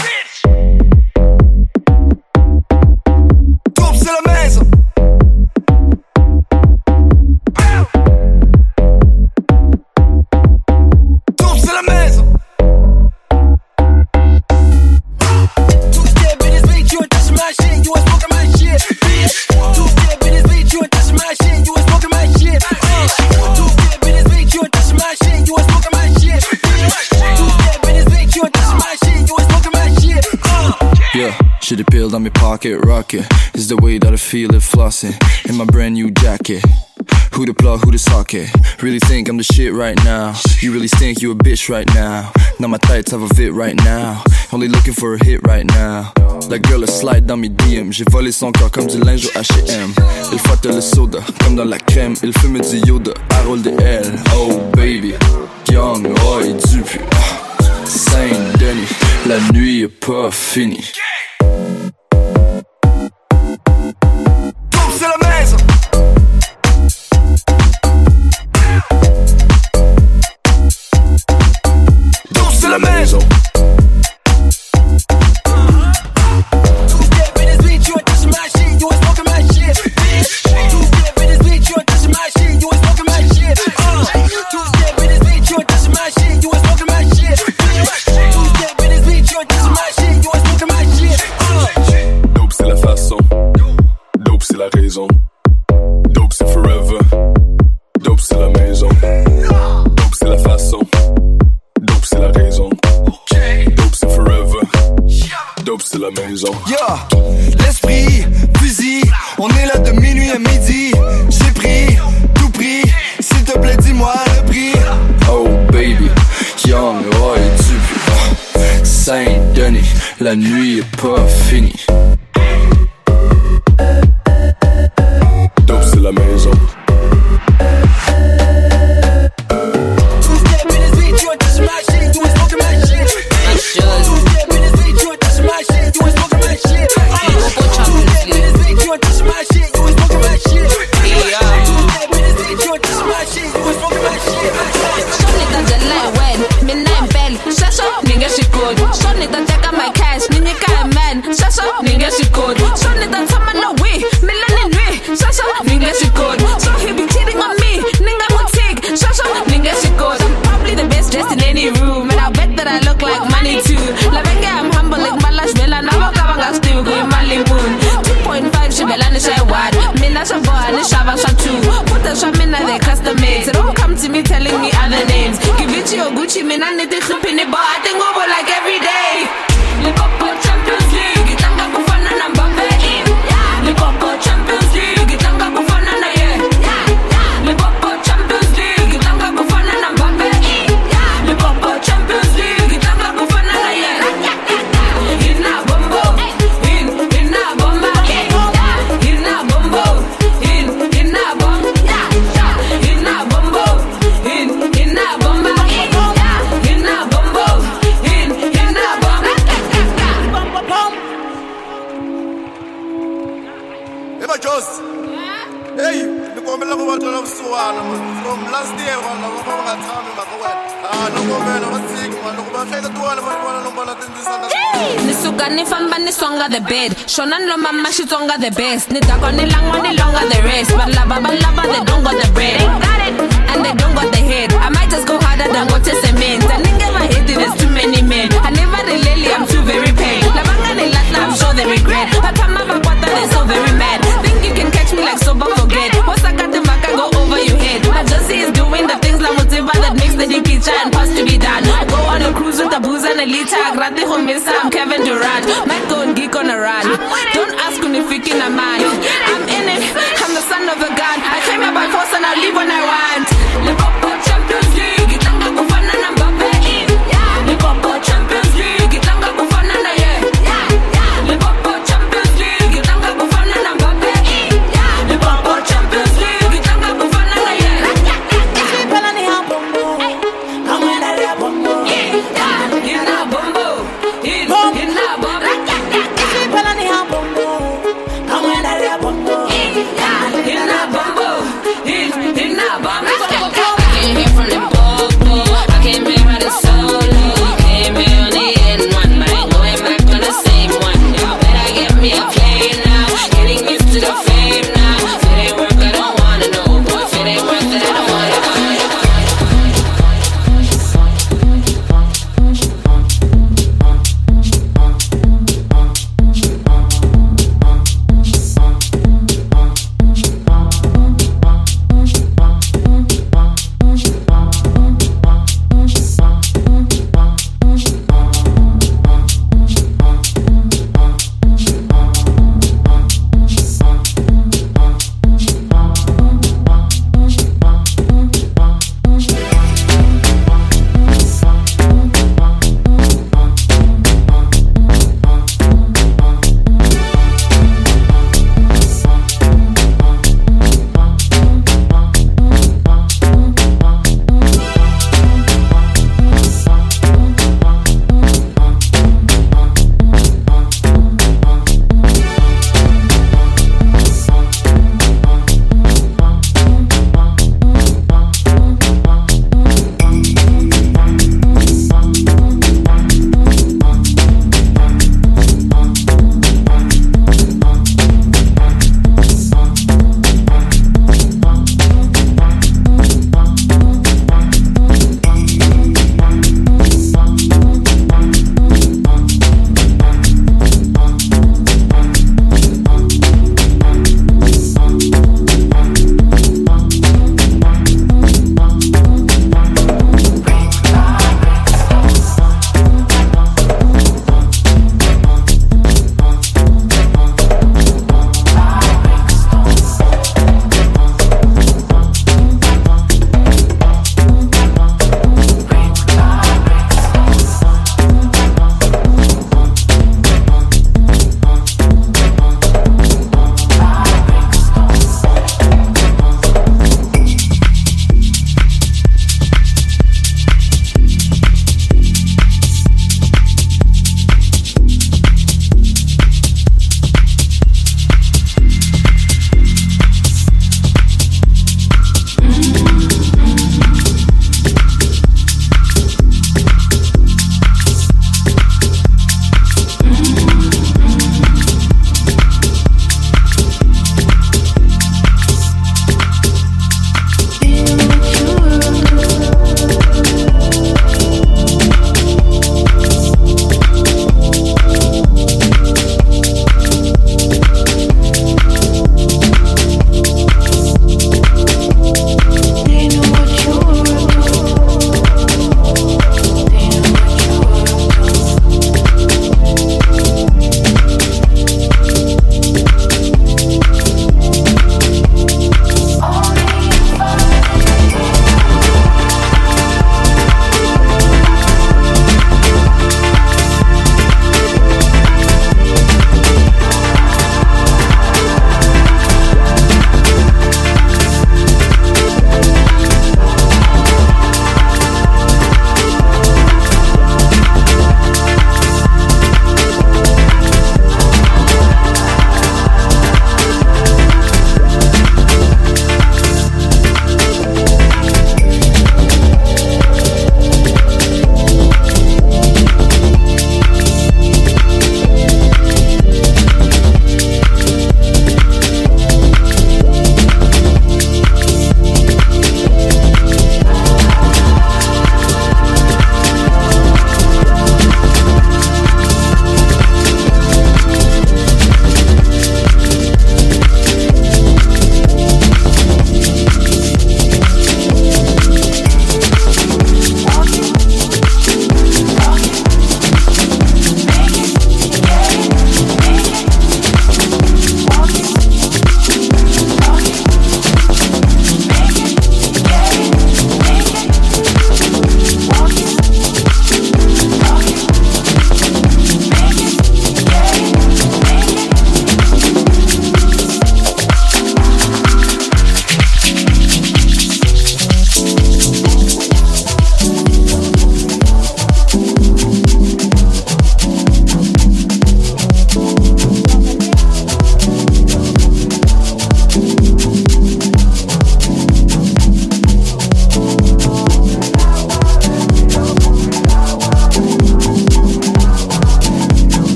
S38: My
S36: pocket, rocket. Is the way that I feel it flossing in my brand new jacket. Who the plug, who the socket? Really think I'm the shit right now. You really think you a bitch right now. Now my tights have a fit right now. Only looking for a hit right now. La girl a slide dans mes DM. J'ai volé son corps comme du linge au H&M. Il frotte le soda comme dans la crème. Il fume du Yoda, Harold de L. Oh baby, Young Roy Dupuis. Ah, Saint-Denis, la nuit est pas finie.
S38: C'est
S35: forever. Dope c'est la maison. Dope c'est la. Dope c'est la raison. Dope c'est forever. Dope c'est la maison.
S38: Yeah, l'esprit, fusil, on est là de minuit à midi. J'ai pris, tout pris, s'il te plaît dis-moi le prix.
S36: Oh baby, Young Roy Dupuis. Ah, Saint-Denis, la nuit est pas finie.
S35: Dope c'est la maison.
S39: Xitsonga the best. Ni dakwa ni langwa ni longa the rest. Va lava va lava they don't got the bread. They got it. and they don't got the head. I might just go harder than go to cement. I nigga my head there's too many men. I never really i'm too very paid lava nga ni latla i'm sure they regret. Va tshama va kwata they're so very mad. Think you can catch me like sober forget. Wasakati maka go over your head. My Josie is doing the things la motiva that makes the dinky and pass to be done. I go on a cruise with a booze and a liter grati humisa I'm Kevin Durant. Might go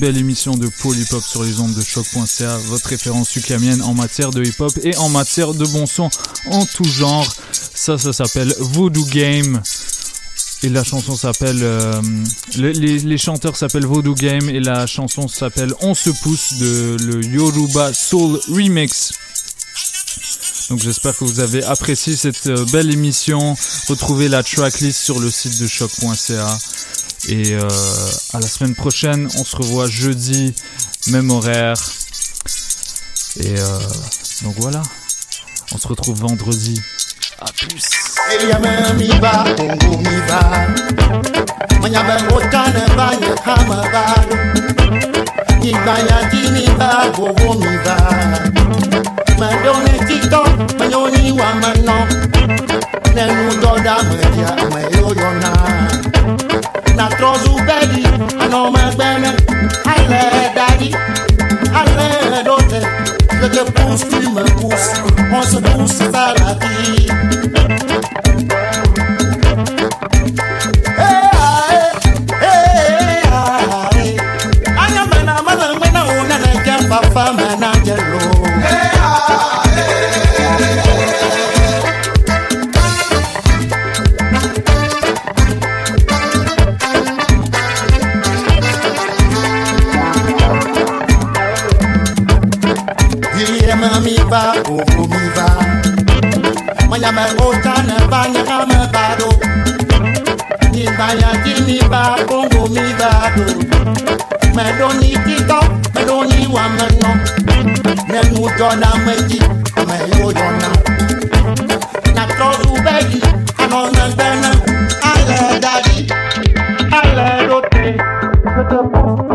S18: belle émission de Polypop sur les ondes de choc.ca, votre référence ukamienne en matière de hip-hop et en matière de bon son en tout genre. Ça, ça s'appelle Voodoo Game. Et la chanson s'appelle. euh, le- les, les chanteurs s'appellent Voodoo Game et la chanson s'appelle On se pousse de le Yoruba Soul Remix. Donc j'espère que vous avez apprécié cette euh, belle émission. Retrouvez la tracklist sur le site de choc.ca. Et euh, à la semaine prochaine, on se revoit jeudi, même horaire. Et euh, donc voilà, on se retrouve vendredi. À plus.
S40: Na trozu bedi, ano me gbeme. Ale daddy, ale dote. Je te pousse, tu me pousses. On ya me bota ne banya ka me bado Ni banya ti ni ba kongo mi bado Me do ni tito, me do ni wa me no Me nu jona me ji, me yo jona Na tro su begi, ano ne bena Ale dadi, ale rote, rote pon